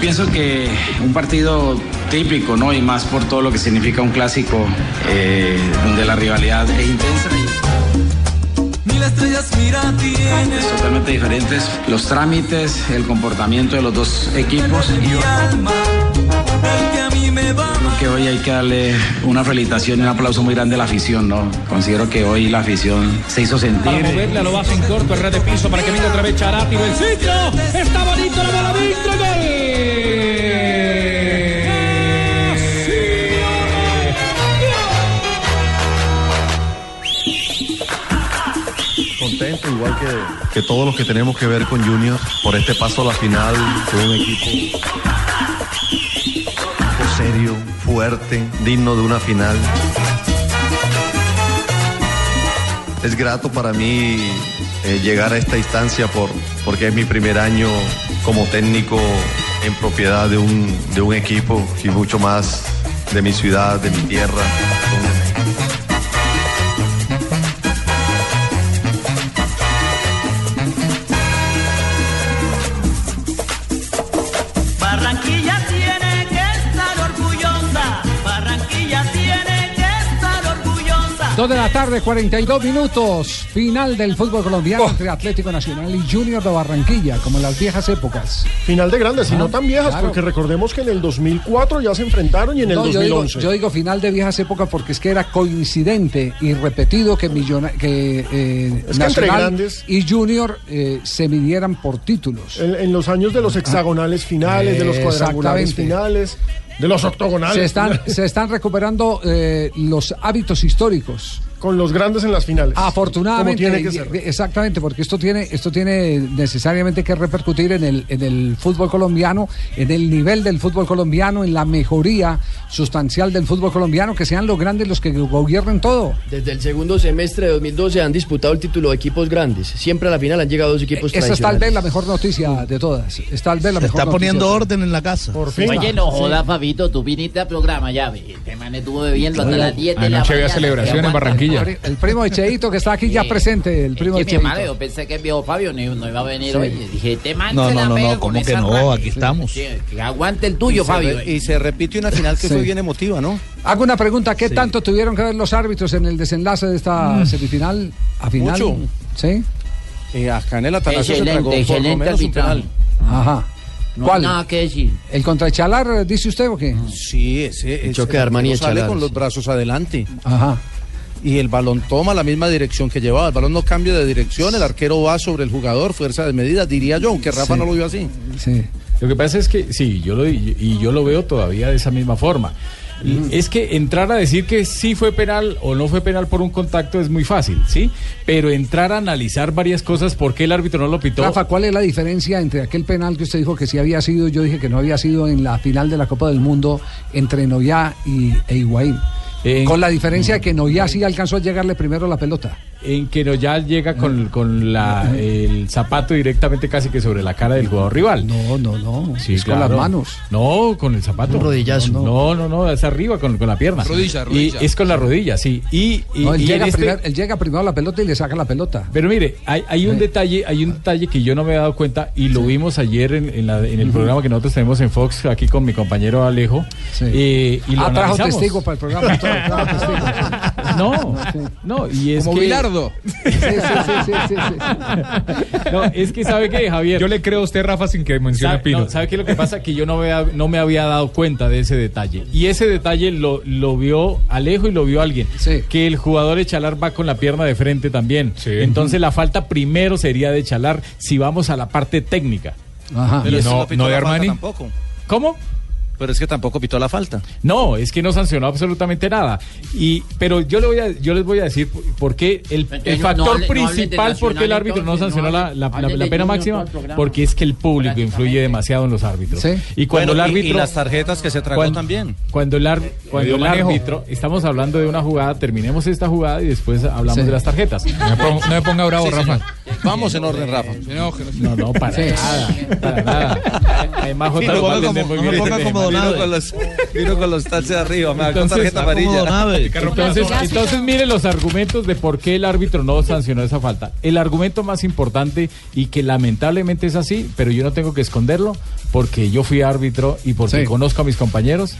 Yo pienso que un partido típico, ¿no? Y más por todo lo que significa un clásico, eh, donde la rivalidad es intensa. Mil estrellas mira tienes. Totalmente diferentes los trámites, el comportamiento de los dos equipos. Va Creo que hoy hay que darle una felicitación y un aplauso muy grande a la afición, ¿no? Considero que hoy la afición se hizo sentir. Para moverla lo hace en corto, el red de piso para que venga otra vez Charati, el sitio. Está bonito la bola dentro, igual que, que todos los que tenemos que ver con Junior, por este paso a la final de un equipo serio, fuerte, digno de una final. Es grato para mí eh, llegar a esta instancia por, porque es mi primer año como técnico en propiedad de un, de un equipo y mucho más de mi ciudad, de mi tierra. 2 de la tarde, 42 minutos. Final del fútbol colombiano oh. entre Atlético Nacional y Junior de Barranquilla, como en las viejas épocas. Final de grandes, y no tan viejas, porque recordemos que en el 2004 ya se enfrentaron y en el 2011. Yo digo, yo digo, final de viejas épocas porque es que era coincidente y repetido que, millona, que, eh, grandes, y Junior eh, se midieran por títulos. En, los años de los ah. hexagonales finales, de los cuadrangulares finales de los octogonales. Se están, se están recuperando eh, los hábitos históricos. Con los grandes en las finales. Afortunadamente, Como tiene que ser. exactamente, porque esto tiene, esto tiene necesariamente que repercutir en el, en el fútbol colombiano, en el nivel del fútbol colombiano, en la mejoría sustancial del fútbol colombiano, que sean los grandes los que gobiernen todo. Desde el segundo semestre de 2012 han disputado el título de equipos grandes. Siempre a la final han llegado dos equipos Esa es tal vez la mejor noticia de todas. Es tal vez la Se mejor está poniendo noticia. orden en la casa. Por fin. Oye, no joda, Fabito, tú viniste al programa ya, ve. Este man estuvo bebiendo hasta las 10 de la anoche había mañana. celebración en. Barranquilla. El pri- El primo de Cheito que está aquí ya presente, el primo de Es que, madre, Cheito. yo pensé que el viejo Fabio no, no iba a venir Sí. hoy. Dije, este man No, no, no, no, ¿cómo que no? Aquí estamos. Sí, que aguante el tuyo, Fabio. Y se repite una final que Sí. fue bien emotiva, ¿no? Hago una pregunta, ¿qué tanto tuvieron que ver los árbitros en el desenlace de esta semifinal a final? Mucho. ¿Sí? Eh, acá en el Atanasio se tragó Excelente, por lo excelente menos un arbitraje. penal. Ajá. No ¿Cuál? hay nada que decir. ¿El contra Echalar, dice usted o qué? Sí, ese, ese choque de Armani y sale Echalar, con los brazos adelante. Ajá. Y el balón toma la misma dirección que llevaba. El balón no cambia de dirección, el arquero va sobre el jugador, fuerza de medida, diría yo, aunque Rafa Sí. no lo vio así. Sí. Lo que pasa es que sí, yo lo y yo lo veo todavía de esa misma forma. Es que entrar a decir que sí fue penal o no fue penal por un contacto es muy fácil, ¿sí? Pero entrar a analizar varias cosas, por qué el árbitro no lo pitó. Rafa, ¿cuál es la diferencia entre aquel penal que usted dijo que sí había sido, yo dije que no había sido en la final de la Copa del Mundo entre Noyá y, e Higuaín? En- Con la diferencia que Noyá sí alcanzó a llegarle primero la pelota. En que no ya llega con, con la, el zapato directamente casi que sobre la cara del jugador rival. No, no, no. Sí, es con las manos. No, con el zapato. Un rodillazo. No, no, no, es arriba con, con la pierna. Rodilla, rodilla. Y es con la rodilla, sí. Y, y- No, él, y llega este- primer- él llega primero a la pelota y le saca la pelota. Pero mire, hay, hay un detalle, hay un detalle que yo no me he dado cuenta y lo vimos ayer en, en la- en el programa que nosotros tenemos en Fox aquí con mi compañero Alejo. Sí. eh, y lo ah, trajo analizamos. testigo para el programa. trajo testigo. No, no, y es Como que... Bilardo. Sí, sí, sí, sí, sí, sí. No, es que sabe que Javier. Yo le creo a usted, Rafa, sin que mencione a ¿Sabe, Pino. no, ¿sabe qué es lo que pasa? Que yo no, vea- no me había dado cuenta de ese detalle. Y ese detalle lo, lo vio Alejo y lo vio alguien. Que el jugador Echalar va con la pierna de frente también. Entonces la falta primero sería de Echalar si vamos a la parte técnica. Ajá. Pero no- no de Armani. Tampoco. ¿Cómo? Pero es que tampoco pitó la falta. No, es que no sancionó absolutamente nada. Y, pero yo, le voy a, yo les voy a decir por- qué el, el factor no hable- no principal por qué el árbitro no sancionó no la, hable- la- pena máxima, porque es que el público influye demasiado en los árbitros. Y cuando Bueno, el y- árbitro. y las tarjetas que se tragó cuando- también. Cuando el, ar- cuando el árbitro, estamos hablando de una jugada, terminemos esta jugada y después hablamos Sí. de las tarjetas. No me ponga, no me ponga bravo, Sí, Rafa. Vamos en orden, Rafa. No, no, para Sí. nada. Para nada. Además, Jota No muy bien. Vino con los- Vino con los taches arriba, me Entonces, tarjeta amarilla. Entonces, entonces mire los argumentos de por qué el árbitro no sancionó esa falta. El argumento más importante y que lamentablemente es así, pero yo no tengo que esconderlo porque yo fui árbitro y porque Sí. conozco a mis compañeros.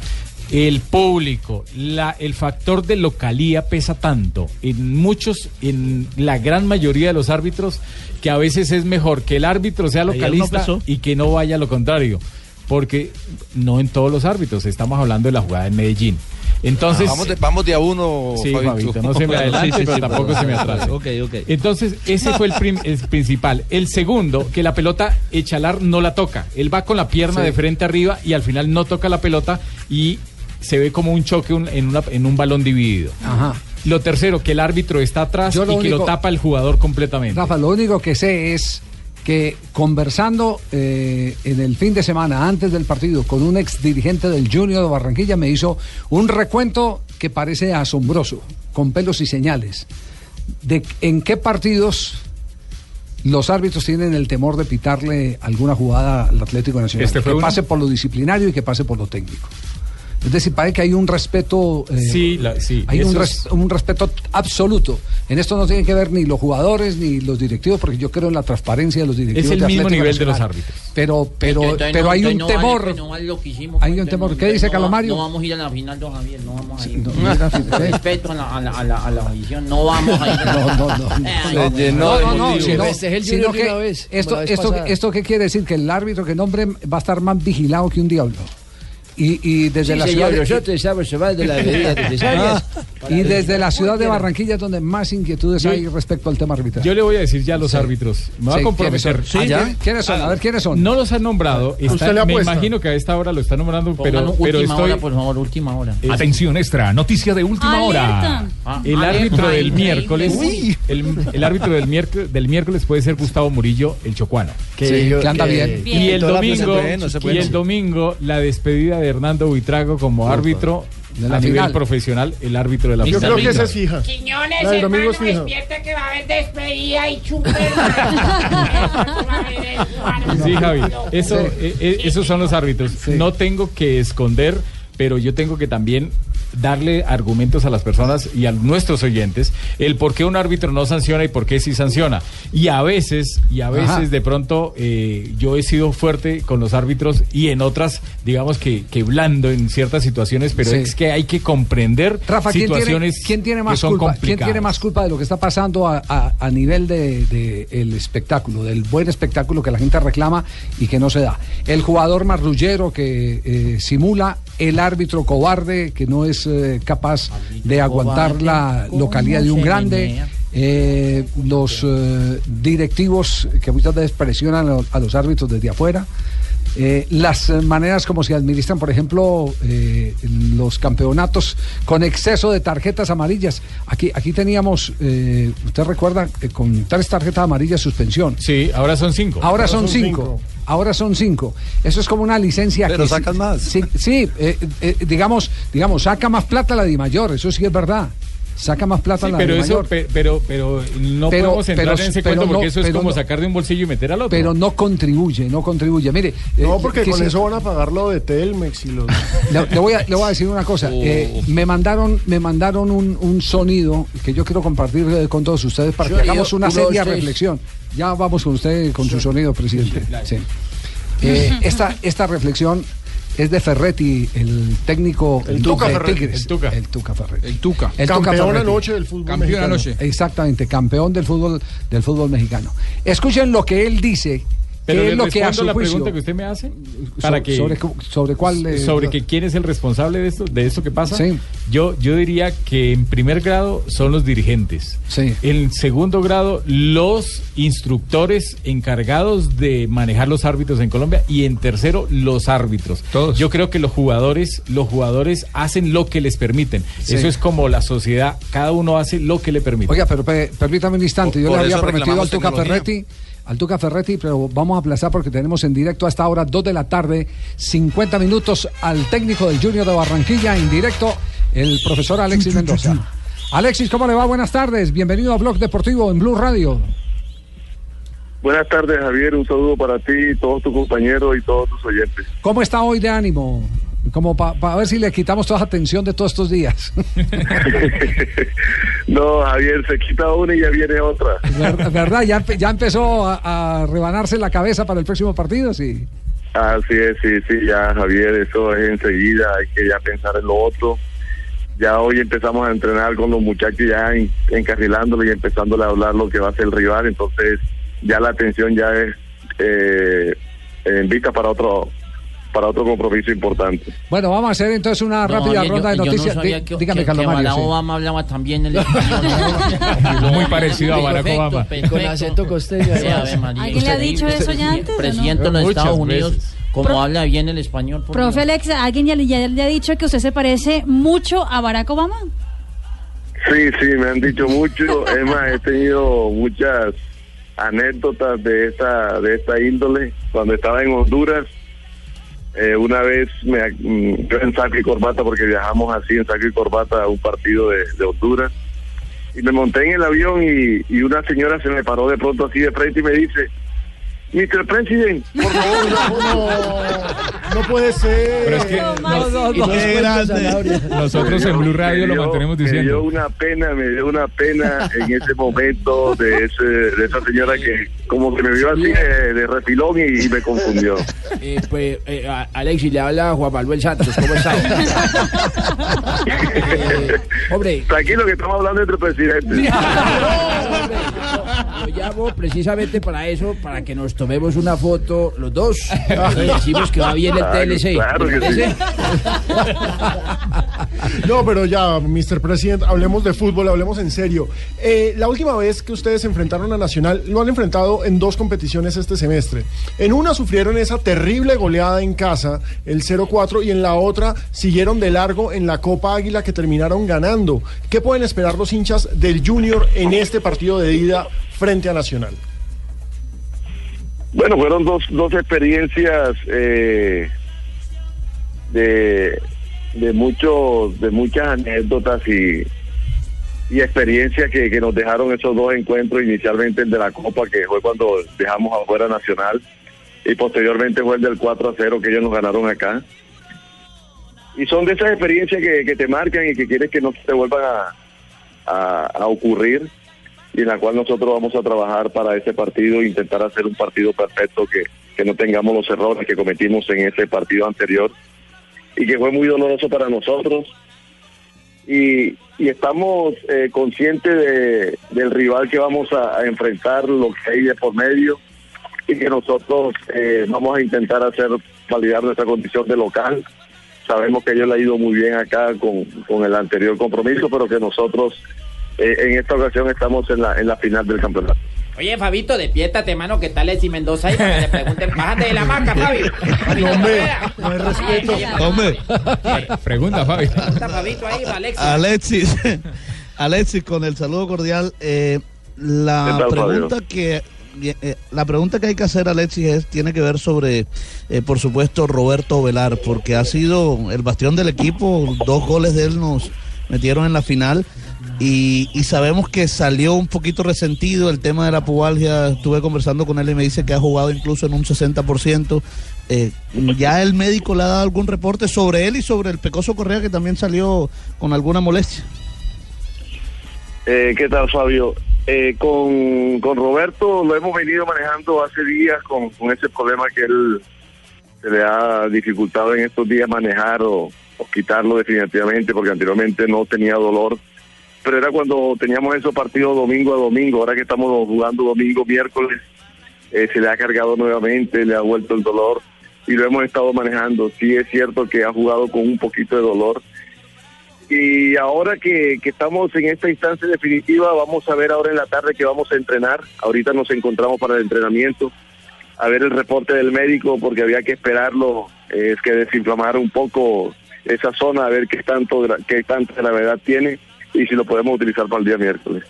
El público, la, el factor de localía pesa tanto en muchos, en la gran mayoría de los árbitros, que a veces es mejor que el árbitro sea localista y que no vaya a lo contrario. Porque no en todos los árbitros, estamos hablando de la jugada en Medellín. Entonces, vamos, de, vamos de a uno, Sí, Fabito. No se me adelante, Sí, sí, pero sí, tampoco se me atrase. Ok, ok. Entonces, ese fue el, prim- el principal. El segundo, que la pelota Echalar no la toca. Él va con la pierna Sí. de frente arriba y al final no toca la pelota y se ve como un choque un- en, una- en un balón dividido. Ajá. Lo tercero, que el árbitro está atrás y que lo tapa el jugador completamente. Rafa, lo único que sé es que conversando eh, en el fin de semana antes del partido con un ex dirigente del Junior de Barranquilla me hizo un recuento que parece asombroso, con pelos y señales, de en qué partidos los árbitros tienen el temor de pitarle alguna jugada al Atlético Nacional, Este que uno. pase por lo disciplinario y que pase por lo técnico. Es decir, parece que hay un respeto, eh, Sí, la- sí, hay un, res- respeto absoluto. En esto no tienen que ver ni los jugadores ni los directivos, porque yo creo en la transparencia de los directivos. Es el de mismo Atlético nivel de los árbitros. Pero, pero, Entonces, pero no- hay un no temor. pues, no vale lo que hicimos, Hay pues, un temor. no- ¿Qué dice va- Calomario? No vamos a ir a la final, don Javier, no vamos a ir. no, no, no, Respeto a la, a la, a la, a la afición, no vamos a ir. No, no, no. Ay, No, no, no, sino, el sino que una vez, como esto, esto, pasada. esto qué quiere decir que el árbitro que nombre va a estar más vigilado que un diablo. Y, y desde Sí, la señor, ciudad de- nosotros estamos llevando las medidas necesarias. para y desde la ciudad de Barranquilla donde más inquietudes Yo- hay respecto al tema arbitral. Yo le voy a decir ya a los Sí. árbitros. Me Sí, a comprometer. ¿quiénes son? ¿ya? ¿Quiénes son? A ver, ¿quiénes son? No los han nombrado. está- Usted le me apuesta. imagino que a esta hora lo está nombrando, Pongan pero, pero última estoy. hora, por favor, última hora. es- Atención extra, noticia de última hora. Ah, El alerta, árbitro del miércoles, el, el árbitro del miércoles, del miércoles puede ser Gustavo Murillo, el chocuano. Sí, que anda bien. Y el domingo, y el domingo la despedida de Hernando Buitrago como árbitro De la a nivel final. profesional, el árbitro de la Yo final. creo que esa es fija. Quiñones, La del domingo hermano, es fija. despierta que va a haber despedida y chupe. Sí, Javi, eso, eh, eh, esos son los árbitros. No tengo que esconder, pero yo tengo que también darle argumentos a las personas y a nuestros oyentes el por qué un árbitro no sanciona y por qué sí sanciona. Y a veces, y a veces Ajá. de pronto eh, yo he sido fuerte con los árbitros y en otras, digamos que, que blando en ciertas situaciones, pero Sí. es que hay que comprender Rafa, ¿quién tiene, quién tiene que más son culpa? ¿Quién tiene más culpa de lo que está pasando a, a- a nivel del de, el espectáculo, del buen espectáculo que la gente reclama y que no se da? El jugador marrullero que eh, simula, el árbitro cobarde que no es eh, capaz de aguantar la ¿cómo localidad de un grande. eh, los eh, directivos que muchas veces presionan a, a los árbitros desde afuera, eh, las maneras como se administran, por ejemplo, eh, los campeonatos con exceso de tarjetas amarillas. Aquí, aquí teníamos, eh, usted recuerda, eh, con tres tarjetas amarillas suspensión. Sí, ahora son cinco. Ahora son cinco. Ahora son cinco. Eso es como una licencia Pero que sacan sí- más. Sí, sí, eh, eh, digamos, digamos, saca más plata la de mayor, eso sí es verdad. Saca más plata Sí, la pero de eso, mayor. pe- pero, pero no Pero- podemos entrar pero- en ese cuento porque no- eso es como no- sacar de un bolsillo y meter al otro. pero no contribuye, no contribuye. Mire, No, eh, porque que con eso van a pagar lo de Telmex y los... le, le voy a, le voy a decir una cosa. Eh, me mandaron, me mandaron un, un sonido que yo quiero compartir eh, con todos ustedes para que hagamos una seria reflexión. Ya vamos con usted con su sonido, presidente. Sí. Eh, esta, esta reflexión es de Ferretti, el técnico El Tuca de Ferretti. Tigres. El Tuca. El Tuca Ferretti. El Tuca. El Tuca Campeón Ferretti. anoche del fútbol Campeón mexicano. anoche. Exactamente, campeón del fútbol del fútbol mexicano. Escuchen lo que él dice, Pero le es lo que su la juicio pregunta que usted me hace So- para que sobre, cu- sobre cuál eh, sobre que quién es el responsable de esto de esto que pasa. Sí. Yo yo diría que en primer grado son los dirigentes. Sí. En segundo grado los instructores encargados de manejar los árbitros en Colombia y en tercero los árbitros. Todos. Yo creo que los jugadores los jugadores hacen lo que les permiten. Sí. Eso es como la sociedad, cada uno hace lo que le permite. Oiga, pero pe- permítame un instante. Por- Yo le había prometido al Tuca tecnología. Al Tuca Ferretti, pero vamos a aplazar porque tenemos en directo hasta ahora, 2 de la tarde, 50 minutos al técnico del Junior de Barranquilla, en directo, el profesor Alexis Mendoza. Alexis, ¿cómo le va? Buenas tardes. Bienvenido a Blog Deportivo en Blue Radio. Buenas tardes, Javier. Un saludo para ti, todos tus compañeros y todos tus oyentes. ¿Cómo está hoy de ánimo? Como para ver si le quitamos toda la atención de todos estos días. no, Javier, se quita una y ya viene otra. Ver- ¿Verdad? ¿Ya, ya empezó a, a rebanarse la cabeza para el próximo partido? Sí. Así es, sí, sí, ya, Javier, eso es enseguida. Hay que ya pensar en lo otro. Ya hoy empezamos a entrenar con los muchachos ya en- encarrilándole y empezándole a hablar lo que va a ser el rival. Entonces, ya la atención ya es eh, en vista para otro para otro compromiso importante. Bueno, vamos a hacer entonces una No, rápida ronda yo- de noticias. no que, dígame, que- Carlos que Mario, Barack sí. Obama hablaba también el español. Muy parecido a Barack Perfecto, Obama. perfecto. Con acento costeño. ¿Alguien le ha dicho eso ya antes? Presidente en los Estados Unidos, veces. como Pro- habla bien el español. por Profe Dios. Alex, ¿alguien ya, le- ya le ha dicho que usted se parece mucho a Barack Obama? Sí, sí, me han dicho mucho. Es más, he tenido muchas anécdotas de esta de esta índole. Cuando estaba en Honduras, eh, una vez me, mm, yo en saco y corbata, porque viajamos así en saco y corbata a un partido de, de Honduras, y me monté en el avión y, y una señora se me paró de pronto así de frente y me dice, Mr. President, por favor, No, no puede ser. Pero es que No, no, Y no. no nosotros en Blue Radio lo mantenemos Me dio diciendo. una pena, me dio una pena en ese momento de ese, de esa señora que como que me vio así de, de refilón y, y me confundió. Eh, pues, eh, Alexis, le habla Juan Manuel Santos, ¿cómo está? Eh, hombre, Tranquilo que estamos hablando entre presidentes. lo llamo precisamente para eso, para que nos tomemos una foto los dos. Y decimos que va bien el Claro, TLC. claro ¿te que? No, pero ya, Mr. President, hablemos de fútbol, hablemos en serio. Eh, la última vez que ustedes enfrentaron a Nacional, lo han enfrentado en dos competiciones este semestre. En una sufrieron esa terrible goleada en casa, el 0-4, y en la otra siguieron de largo en la Copa Águila que terminaron ganando. ¿Qué pueden esperar los hinchas del Junior en este partido de ida frente a Nacional? Bueno, fueron dos, dos experiencias eh, de, de muchos de muchas anécdotas y, y experiencias que, que nos dejaron esos dos encuentros, inicialmente el de la Copa, que fue cuando dejamos afuera Nacional, y posteriormente fue el del 4 a 0 que ellos nos ganaron acá. Y son de esas experiencias que, que te marcan y que quieres que no te vuelvan a, a, a ocurrir y en la cual nosotros vamos a trabajar para ese partido intentar hacer un partido perfecto que, que no tengamos los errores que cometimos en ese partido anterior y que fue muy doloroso para nosotros y, y estamos eh, conscientes de, del rival que vamos a, a enfrentar, lo que hay de por medio y que nosotros eh, vamos a intentar hacer validar nuestra condición de local. Sabemos que ellos le ha ido muy bien acá con, con el anterior compromiso, pero que nosotros eh, en esta ocasión estamos en la, en la final del campeonato. Oye, Fabito, despiértate, mano, que tal es y Mendoza ahí para que le pregunten, bájate de la maca, Fabi. No, hombre, no hay respeto. Hombre, Pregunta, Fabi. Pregunta, Fabito, ahí, Alexis. Alexis, Alexis, con el saludo cordial, eh, la ¿Qué tal, pregunta Fabio? que eh, la pregunta que hay que hacer, Alexis, es, tiene que ver sobre, eh, por supuesto, Roberto Velar, porque ha sido el bastión del equipo, dos goles de él nos metieron en la final. Y, y sabemos que salió un poquito resentido el tema de la pubalgia. Estuve conversando con él y me dice que ha jugado incluso en un 60%. Eh, ¿Ya el médico le ha dado algún reporte sobre él y sobre el Pecoso Correa que también salió con alguna molestia? Eh, ¿Qué tal, Fabio? Eh, con, con Roberto lo hemos venido manejando hace días con, ese problema que él se le ha dificultado en estos días manejar o quitarlo definitivamente porque anteriormente no tenía dolor. Pero era cuando teníamos esos partidos domingo a domingo, ahora que estamos jugando domingo, miércoles, eh, se le ha cargado nuevamente, le ha vuelto el dolor y lo hemos estado manejando. Sí es cierto que ha jugado con un poquito de dolor. Y ahora que, que estamos en esta instancia definitiva, vamos a ver ahora en la tarde que vamos a entrenar. Ahorita nos encontramos para el entrenamiento, a ver el reporte del médico, porque había que esperarlo, es que desinflamar un poco esa zona, a ver qué tanto qué tanta gravedad tiene y si lo podemos utilizar para el día miércoles.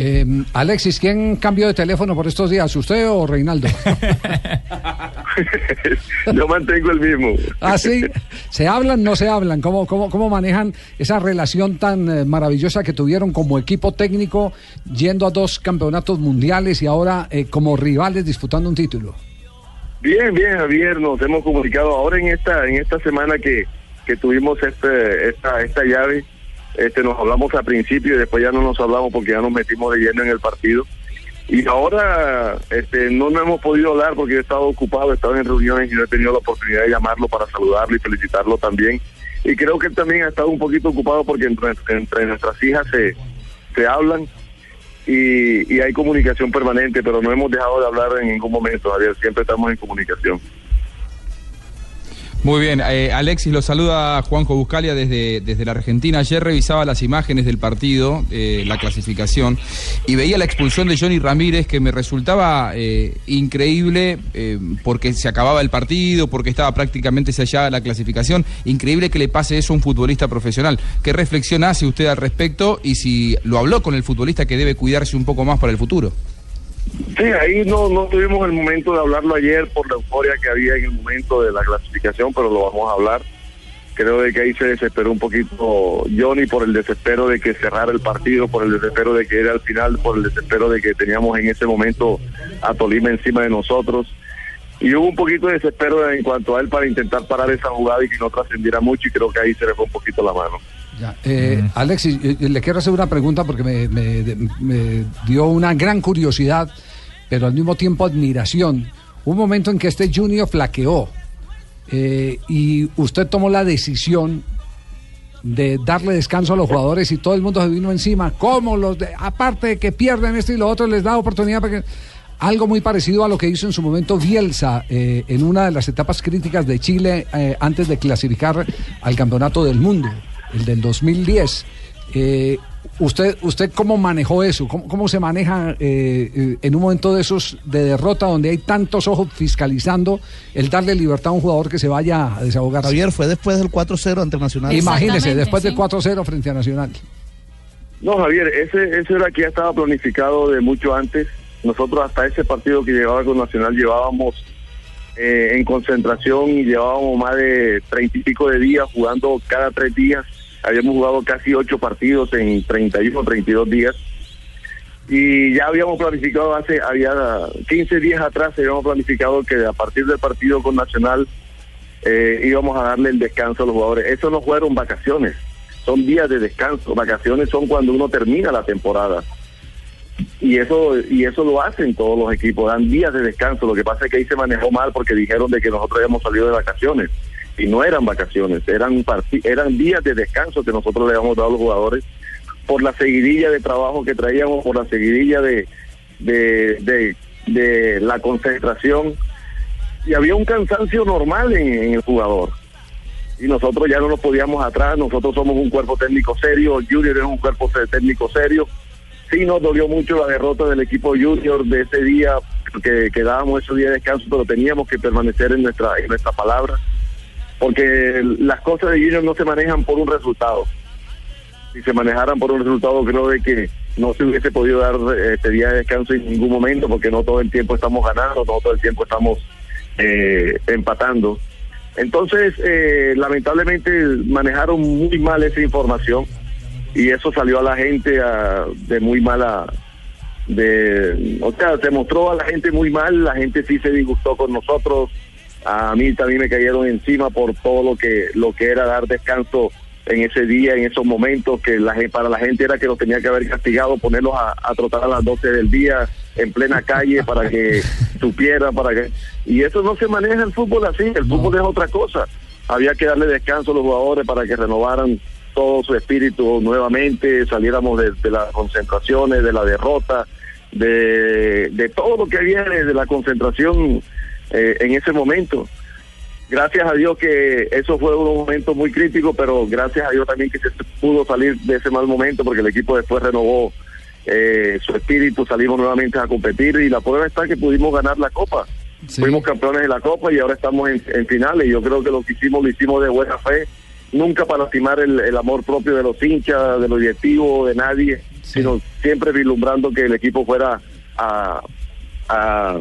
Eh, Alexis, ¿quién cambió de teléfono por estos días? ¿Usted o Reinaldo? Yo mantengo el mismo. ¿Ah, sí? ¿Se hablan, no se hablan? ¿Cómo, cómo, cómo manejan esa relación tan eh, maravillosa que tuvieron como equipo técnico yendo a dos campeonatos mundiales y ahora eh, como rivales disputando un título? Bien, bien, Javier, nos hemos comunicado ahora en esta en esta semana que, que tuvimos este esta esta llave, este nos hablamos al principio y después ya no nos hablamos porque ya nos metimos de lleno en el partido. Y ahora este no nos hemos podido hablar porque he estado ocupado, he estado en reuniones y no he tenido la oportunidad de llamarlo para saludarlo y felicitarlo también. Y creo que él también ha estado un poquito ocupado porque entre, entre nuestras hijas se, se hablan y, y hay comunicación permanente, pero no hemos dejado de hablar en ningún momento, Javier. Siempre estamos en comunicación. Muy bien, eh, Alexis lo saluda Juanjo Buscalia desde, desde la Argentina. Ayer revisaba las imágenes del partido, eh, la clasificación, y veía la expulsión de Johnny Ramírez que me resultaba eh, increíble eh, porque se acababa el partido, porque estaba prácticamente sellada la clasificación. Increíble que le pase eso a un futbolista profesional. ¿Qué reflexión hace usted al respecto y si lo habló con el futbolista que debe cuidarse un poco más para el futuro? Sí, ahí no, no tuvimos el momento de hablarlo ayer por la euforia que había en el momento de la clasificación, pero lo vamos a hablar. Creo de que ahí se desesperó un poquito Johnny por el desespero de que cerrara el partido, por el desespero de que era al final, por el desespero de que teníamos en ese momento a Tolima encima de nosotros. Y hubo un poquito de desespero en cuanto a él para intentar parar esa jugada y que no trascendiera mucho y creo que ahí se le fue un poquito la mano. Ya, eh, Alexis, eh, le quiero hacer una pregunta porque me, me- dio una gran curiosidad, pero al mismo tiempo admiración. Un momento en que este Junior flaqueó eh, y usted tomó la decisión de darle descanso a los jugadores y todo el mundo se vino encima. ¿Cómo los de- aparte de que pierden esto y lo otro, les da oportunidad para que algo muy parecido a lo que hizo en su momento Bielsa eh, en una de las etapas críticas de Chile eh, antes de clasificar al campeonato del mundo, el del 2010. Eh, ¿Usted, usted cómo manejó eso? ¿Cómo, cómo se maneja eh, en un momento de esos de derrota donde hay tantos ojos fiscalizando el darle libertad a un jugador que se vaya a desahogar? Javier, fue después del 4-0 ante Nacional. Imagínese, después del 4-0 frente a Nacional. No, Javier, ese, ese era que ya estaba planificado de mucho antes. Nosotros hasta ese partido que llevaba con Nacional llevábamos eh, en concentración y llevábamos más de treinta y pico de días jugando cada tres días. Habíamos jugado casi ocho partidos en 31 o 32 días. Y ya habíamos planificado hace, había 15 días atrás, habíamos planificado que a partir del partido con Nacional eh, íbamos a darle el descanso a los jugadores. Eso no fueron vacaciones, son días de descanso. Vacaciones son cuando uno termina la temporada. Y eso y eso lo hacen todos los equipos, dan días de descanso. Lo que pasa es que ahí se manejó mal porque dijeron de que nosotros habíamos salido de vacaciones. Y no eran vacaciones, eran eran días de descanso que nosotros le habíamos dado a los jugadores por la seguidilla de trabajo que traíamos, por la seguidilla de, de, de, la concentración. Y había un cansancio normal en, el jugador. Y nosotros ya no nos podíamos atrás, nosotros somos un cuerpo técnico serio, Junior es un cuerpo técnico serio. Sí nos dolió mucho la derrota del equipo Junior de ese día, que, que dábamos ese día de descanso, pero teníamos que permanecer en nuestra, en nuestra palabra, porque las cosas de Junior no se manejan por un resultado si se manejaran por un resultado, creo de que no se hubiese podido dar este día de descanso en ningún momento, porque no todo el tiempo estamos ganando, no todo el tiempo estamos eh, empatando. Entonces, eh, lamentablemente manejaron muy mal esa información y eso salió a la gente de muy mala, de, o sea, se mostró a la gente muy mal, la gente sí se disgustó con nosotros, a mí también me cayeron encima por todo lo que lo que era dar descanso en ese día, en esos momentos que la, para la gente era que los tenía que haber castigado, ponerlos a, a trotar a las 12 del día en plena calle para que supiera, para que... Y eso no se maneja el fútbol así, el fútbol es otra cosa. Había que darle descanso a los jugadores para que renovaran todo su espíritu nuevamente, saliéramos de, de las concentraciones, de la derrota, de, de todo lo que viene de la concentración eh, en ese momento. Gracias a Dios que eso fue un momento muy crítico, pero gracias a Dios también que se pudo salir de ese mal momento porque el equipo después renovó eh, su espíritu, salimos nuevamente a competir y la prueba está que pudimos ganar la Copa. Fuimos campeones de la Copa y ahora estamos en, en finales. Yo creo que lo que hicimos lo hicimos de buena fe, nunca para lastimar el, el amor propio de los hinchas, de los directivos, de nadie, sino siempre vislumbrando que el equipo fuera a, a,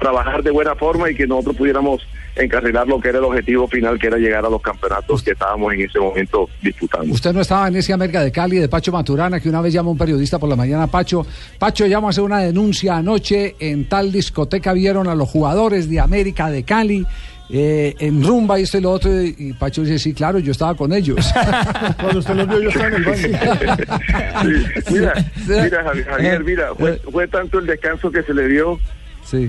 trabajar de buena forma y que nosotros pudiéramos encarrilar lo que era el objetivo final, que era llegar a los campeonatos que estábamos en ese momento disputando. Usted no estaba en ese América de Cali de Pacho Maturana, que una vez llamó un periodista por la mañana, Pacho, Pacho, llamo a hacer una denuncia anoche, en tal discoteca vieron a los jugadores de América de Cali. Eh, en rumba y esto y lo otro, y Pacho dice, sí, claro, yo estaba con ellos. Cuando usted los vio, yo estaba en el baño. Sí, mira, mira, Javi- Javier, mira, fue, fue tanto el descanso que se le dio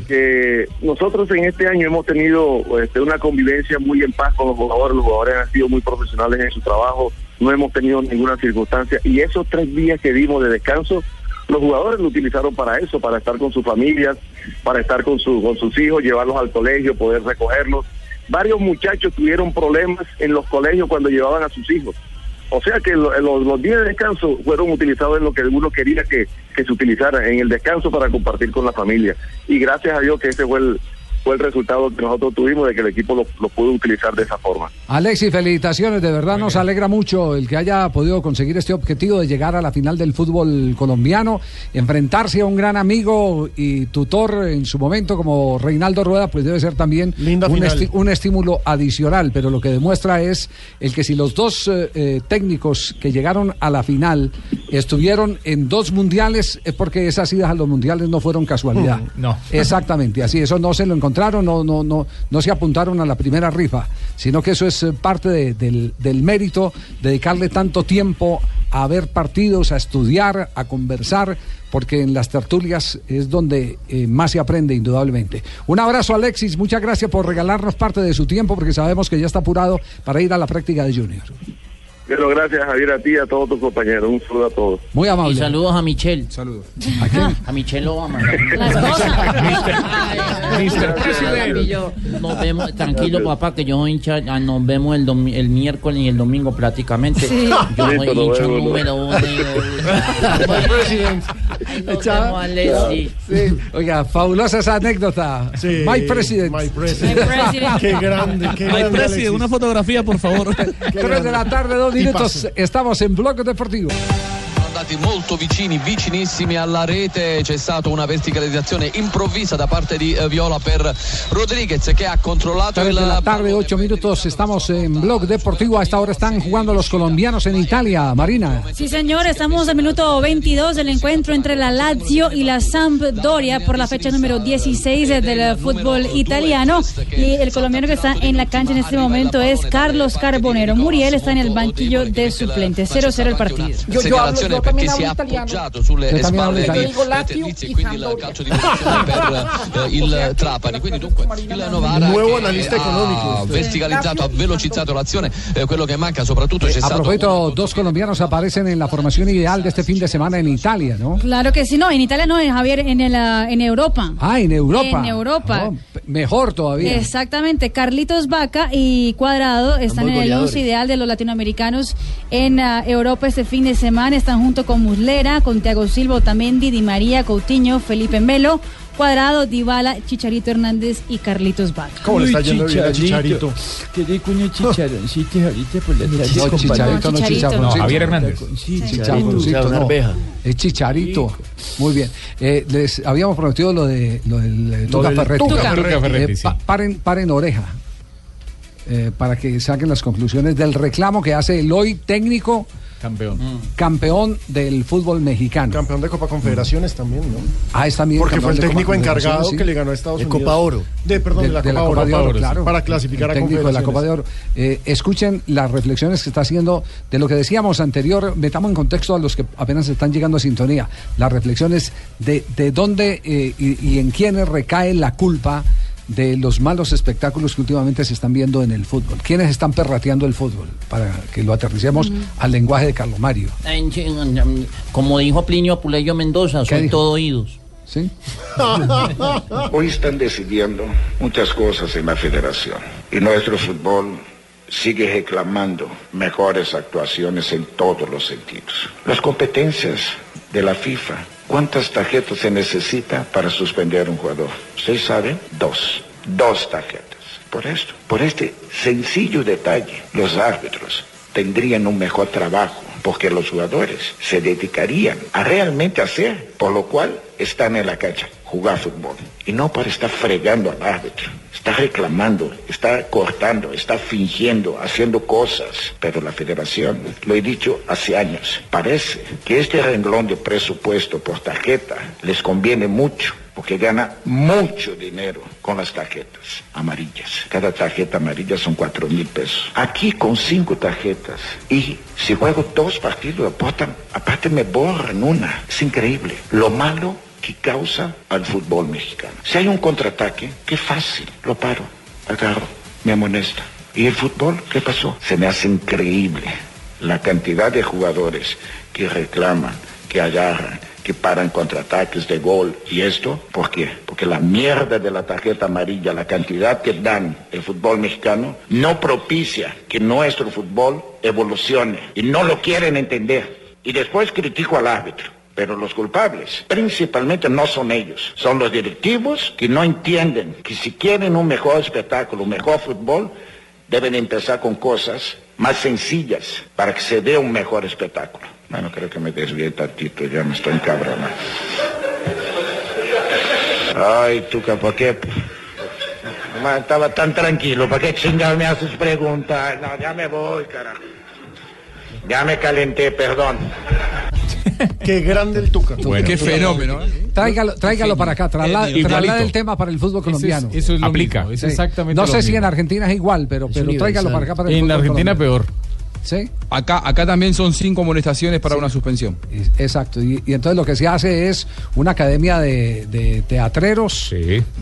que nosotros en este año hemos tenido este, una convivencia muy en paz con los jugadores. Los jugadores han sido muy profesionales en su trabajo, no hemos tenido ninguna circunstancia. Y esos tres días que dimos de descanso, los jugadores lo utilizaron para eso, para estar con sus familias, para estar con, su, con sus hijos, llevarlos al colegio, poder recogerlos. Varios muchachos tuvieron problemas en los colegios cuando llevaban a sus hijos. O sea que lo- los, días de descanso fueron utilizados en lo que uno quería que, que se utilizara, en el descanso para compartir con la familia. Y gracias a Dios que ese fue el, fue el resultado que nosotros tuvimos de que el equipo lo, lo pudo utilizar de esa forma. Alexis, felicitaciones, de verdad nos alegra mucho el que haya podido conseguir este objetivo de llegar a la final del fútbol colombiano, enfrentarse a un gran amigo y tutor en su momento como Reinaldo Rueda, pues debe ser también un, final. esti- un estímulo adicional, pero lo que demuestra es el que si los dos eh, eh, técnicos que llegaron a la final estuvieron en dos mundiales, es porque esas idas a los mundiales no fueron casualidad. Mm, no. Exactamente, así, eso no se lo encontraron, no, no, no, no se apuntaron a la primera rifa, sino que eso es eh, parte de- del, del mérito, dedicarle tanto tiempo a ver partidos, a estudiar, a conversar, porque en las tertulias es donde eh, más se aprende, indudablemente. Un abrazo, Alexis, muchas gracias por regalarnos parte de su tiempo, porque sabemos que ya está apurado para ir a la práctica de Junior. Pero gracias Javier a ti y a todos tus compañeros. Un saludo a todos. Muy amable. Y saludos a Michelle. Saludos. ¿A Michelle lo vamos a mandar. La esposa. Mr. President. Nos vemos, tranquilo papá, que yo soy hincha, ah, nos vemos el, domi- el miércoles y el domingo prácticamente. Sí. Yo soy Listo, hincha vemos. número uno. Nos vemos, Alexis. Sí. Oiga, fabulosa esa anécdota. Sí, My President. My president. Qué grande, qué Ay, grande. Presi, Alexis. una fotografía, por favor. Tres de la tarde, dos minutos. Estamos en Bloque Deportivo. Andati molto vicini, vicinissimi alla rete, c'è stata una verticalizzazione improvvisa da parte di eh, Viola per Rodriguez che ha controllato Tres il de la tarde, ocho minutos. Estamos en Blog Deportivo. A esta hora están jugando los colombianos en Italia. Marina. Sí, señor, estamos al minuto 22 del encuentro entre la Lazio y la Sampdoria por la fecha número 16 del fútbol italiano. Y el colombiano que está en la cancha en este momento es Carlos Carbonero. Muriel está en el banquillo de suplentes. 0-0 el partido. segnalazione perché si è appoggiato sulle Io spalle di eh, Terlizzi e quindi il calcio di punizione per eh, il Trapani quindi dunque il Novara Nuovo che analista económico. verticalizzato ha velocizzato l'azione eh, quello che manca soprattutto c'è A stato propósito, dos colombianos aparecen en la formación ideal de este fin de semana en Italia, ¿no? Claro que sí, no, en Italia no, Javier, en, el, ah, en Europa. Ah, en Europa. En Europa. Oh, p- mejor todavía. Exactamente, Carlitos Vaca y Cuadrado están en el once ideal de los latinoamericanos en ah, Europa este fin de semana. Están junto con Muslera, con Thiago Silva, Otamendi, Di María, Coutinho, Felipe Melo, Cuadrado, Dybala, Chicharito Hernández y Carlitos Vaca. ¿Cómo le está yendo bien a Chicharito? Qué rico unos chicharroncitos ahorita por la tarde. No, chicharito, no, chicharroncito. No, Javier Hernández. Sí, chicharroncito, no. Es chicharito. Muy bien. Eh, les habíamos prometido lo de lo del eh, Tuca Ferretti. Tuca Ferretti, Eh, sí. pa- paren, paren oreja. Eh, para que saquen las conclusiones del reclamo que hace el hoy técnico Campeón. campeón del fútbol mexicano. Campeón de Copa Confederaciones también, ¿no? Ah, es también Porque fue el técnico encargado sí. que le ganó a Estados De Unidos. Copa Oro. De, perdón, de, la, Copa, de Oro, claro. Para clasificar El a técnico de la Copa de Confederaciones. Oro. Eh, escuchen las reflexiones que está haciendo de lo que decíamos anterior, metamos en contexto a los que apenas están llegando a sintonía, las reflexiones de, de dónde eh, y, y en quiénes recae la culpa de los malos espectáculos que últimamente se están viendo en el fútbol. ¿Quiénes están perrateando el fútbol? Para que lo aterricemos al lenguaje de Carlos Mario. Como dijo Plinio Puleyo Mendoza, soy dijo? todo oídos. ¿Sí? Hoy están decidiendo muchas cosas en la federación y nuestro fútbol sigue reclamando mejores actuaciones en todos los sentidos. Las competencias de la FIFA, ¿cuántas tarjetas se necesita para suspender un jugador? ¿Ustedes saben? Dos. Dos tarjetas. Por esto, por este sencillo detalle, los árbitros tendrían un mejor trabajo porque los jugadores se dedicarían a realmente hacer, por lo cual están en la cancha, jugar fútbol. Y no para estar fregando al árbitro. Está reclamando, está cortando, está fingiendo, haciendo cosas. Pero la federación, lo he dicho hace años, parece que este renglón de presupuesto por tarjeta les conviene mucho porque gana mucho dinero con las tarjetas amarillas. Cada tarjeta amarilla son cuatro mil pesos. Aquí con cinco tarjetas y si juego dos partidos, aparte, me borran una. Es increíble. Lo malo que causa al fútbol mexicano. Si hay un contraataque, qué fácil. Lo paro, agarro, me amonesta. ¿Y el fútbol qué pasó? Se me hace increíble la cantidad de jugadores que reclaman, que agarran, que paran contraataques de gol y esto, ¿por qué? Porque la mierda de la tarjeta amarilla, la cantidad que dan el fútbol mexicano, no propicia que nuestro fútbol evolucione y no lo quieren entender. Y después critico al árbitro. Pero los culpables principalmente no son ellos, son los directivos que no entienden que si quieren un mejor espectáculo, un mejor fútbol, deben empezar con cosas más sencillas para que se dé un mejor espectáculo. Bueno, creo que me desvié tantito, ya me estoy encabronando. Ay, Tuca, ¿por qué? Estaba tan tranquilo, ¿para qué chingado me haces preguntas? No, ya me voy, carajo. Ya me calenté, perdón. Qué grande el Tuca. Qué fenómeno. ¿eh? Tráigalo, tráigalo para acá, trasla- Igualito. traslade el tema para el fútbol Eso es- colombiano. eso es lo Aplica. mismo, es exactamente No lo sé si mismo. en Argentina es igual, pero, pero tráigalo para acá para el En fútbol Argentina colombiano. peor. Sí. Acá, acá también son cinco amonestaciones para una suspensión. Exacto, y, y entonces lo que se hace es una academia de, de teatreros,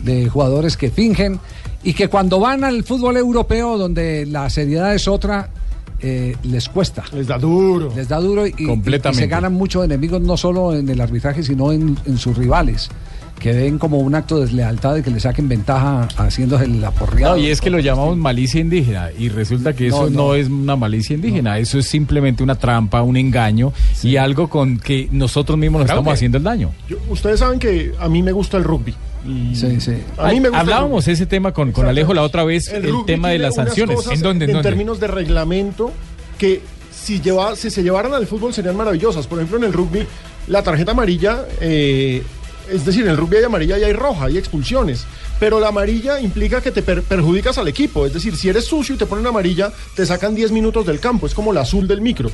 de jugadores que fingen, y que cuando van al fútbol europeo, donde la seriedad es otra, eh, les cuesta. Les da duro. Les da duro y, y- y Completamente. se ganan muchos enemigos no solo en el arbitraje, sino en, en sus rivales, que ven como un acto de deslealtad de que le saquen ventaja haciéndose la porreada. No, y es que lo llamamos malicia indígena y resulta que eso No, no, no. es una malicia indígena, eso es simplemente una trampa, un engaño y algo con que nosotros mismos nos Claro estamos que- haciendo el daño. Yo- ustedes saben que a mí me gusta el rugby. Y Sí, sí. A mí me gusta el Hablábamos ese tema con, con Alejo la otra vez, el, tema de las sanciones. ¿En dónde? ¿En en dónde? términos de reglamento que si, lleva, si se llevaran al fútbol serían maravillosas. Por ejemplo, en el rugby, la tarjeta amarilla, eh, es decir, en el rugby hay amarilla y hay roja, hay expulsiones. Pero la amarilla implica que te per- perjudicas al equipo. Es decir, si eres sucio y te ponen amarilla, te sacan 10 minutos del campo. Es como el azul del micro,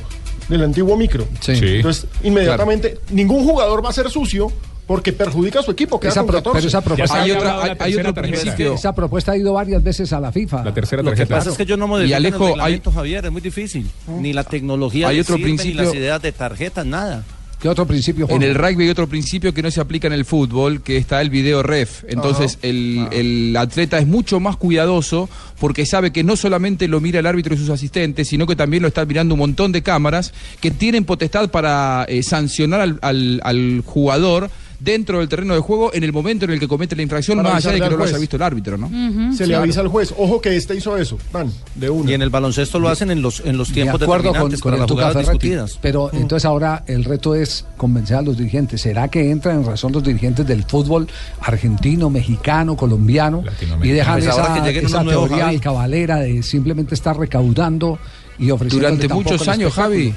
del antiguo micro. Sí. Sí. Entonces, inmediatamente, ningún jugador va a ser sucio porque perjudica a su equipo. Queda Esa con pro- 14. pero esa propuesta, Hay otra- hay- hay otro principio. esa propuesta ha ido varias veces a la FIFA. La tercera Lo que pasa es que yo no modifico Y Alejo, el reglamento, Javier, es muy difícil. Ni la tecnología Hay otro sirve, ni principio- las ideas de tarjetas, nada. ¿Qué otro principio? En el rugby hay otro principio que no se aplica en el fútbol, que está el video ref. Entonces el, el atleta es mucho más cuidadoso porque sabe que no solamente lo mira el árbitro y sus asistentes, sino que también lo está mirando un montón de cámaras que tienen potestad para eh, sancionar al, al- al jugador dentro del terreno de juego en el momento en el que comete la infracción, Para más allá de que no lo haya visto el árbitro, ¿no? Se le avisa al juez, ojo que este hizo eso. Van, de una. Y en el baloncesto lo hacen en los, en los De tiempos acuerdo con, determinantes con el las Tuca jugadas Ferretti. discutidas. Pero entonces ahora el reto es convencer a los dirigentes. ¿Será que entran en razón los dirigentes del fútbol argentino, mexicano, colombiano y dejan Pues esa, que esa teoría de simplemente estar recaudando y ofreciendo Durante muchos años, Javi,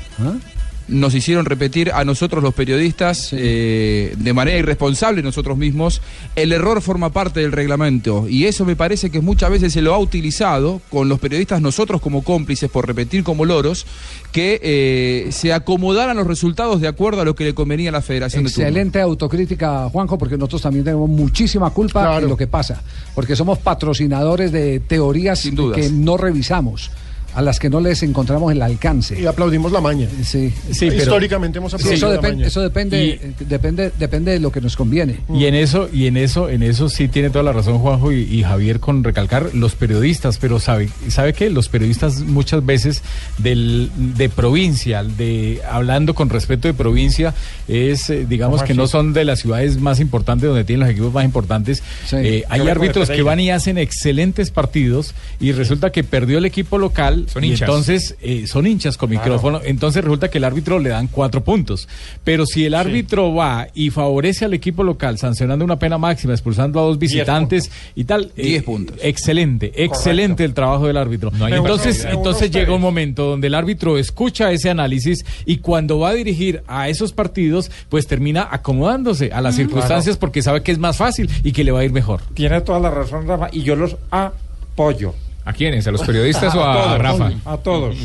nos hicieron repetir a nosotros los periodistas eh, de manera irresponsable nosotros mismos. El error forma parte del reglamento y eso me parece que muchas veces se lo ha utilizado con los periodistas nosotros como cómplices por repetir como loros que eh, se acomodaran los resultados de acuerdo a lo que le convenía a la Federación de. Excelente autocrítica, Juanjo, porque nosotros también tenemos muchísima culpa de lo que pasa, porque somos patrocinadores de teorías dudas. que no revisamos. A las que no les encontramos el alcance. Y aplaudimos la maña. Sí, Sí, pero- Históricamente hemos aplaudido eso, la depende, maña. eso depende, eh, depende, depende de lo que nos conviene. Y en eso, y en eso, en eso sí tiene toda la razón Juanjo y, y Javier con recalcar los periodistas, pero sabe, sabe que los periodistas muchas veces del, de provincia, de hablando con respeto de provincia, es eh, digamos ¿Cómo que no son de las ciudades más importantes donde tienen los equipos más importantes. Sí. Eh, hay árbitros que van y hacen excelentes partidos y resulta que perdió el equipo local Son y hinchas. entonces eh, son hinchas con Claro. micrófono, entonces resulta que el árbitro le dan cuatro puntos. Pero si el árbitro va y favorece al equipo local sancionando una pena máxima, expulsando a dos visitantes y tal, eh, Diez puntos. Excelente, excelente el trabajo del árbitro. hay entonces, entonces llega un momento donde el árbitro escucha ese análisis y cuando va a dirigir a esos partidos, pues termina acomodándose a las circunstancias porque sabe que es más fácil y que le va a ir mejor. Tiene toda la razón, Rafa, y yo los apoyo. ¿A quiénes? ¿A los periodistas o a, todos, Rafa? A todos.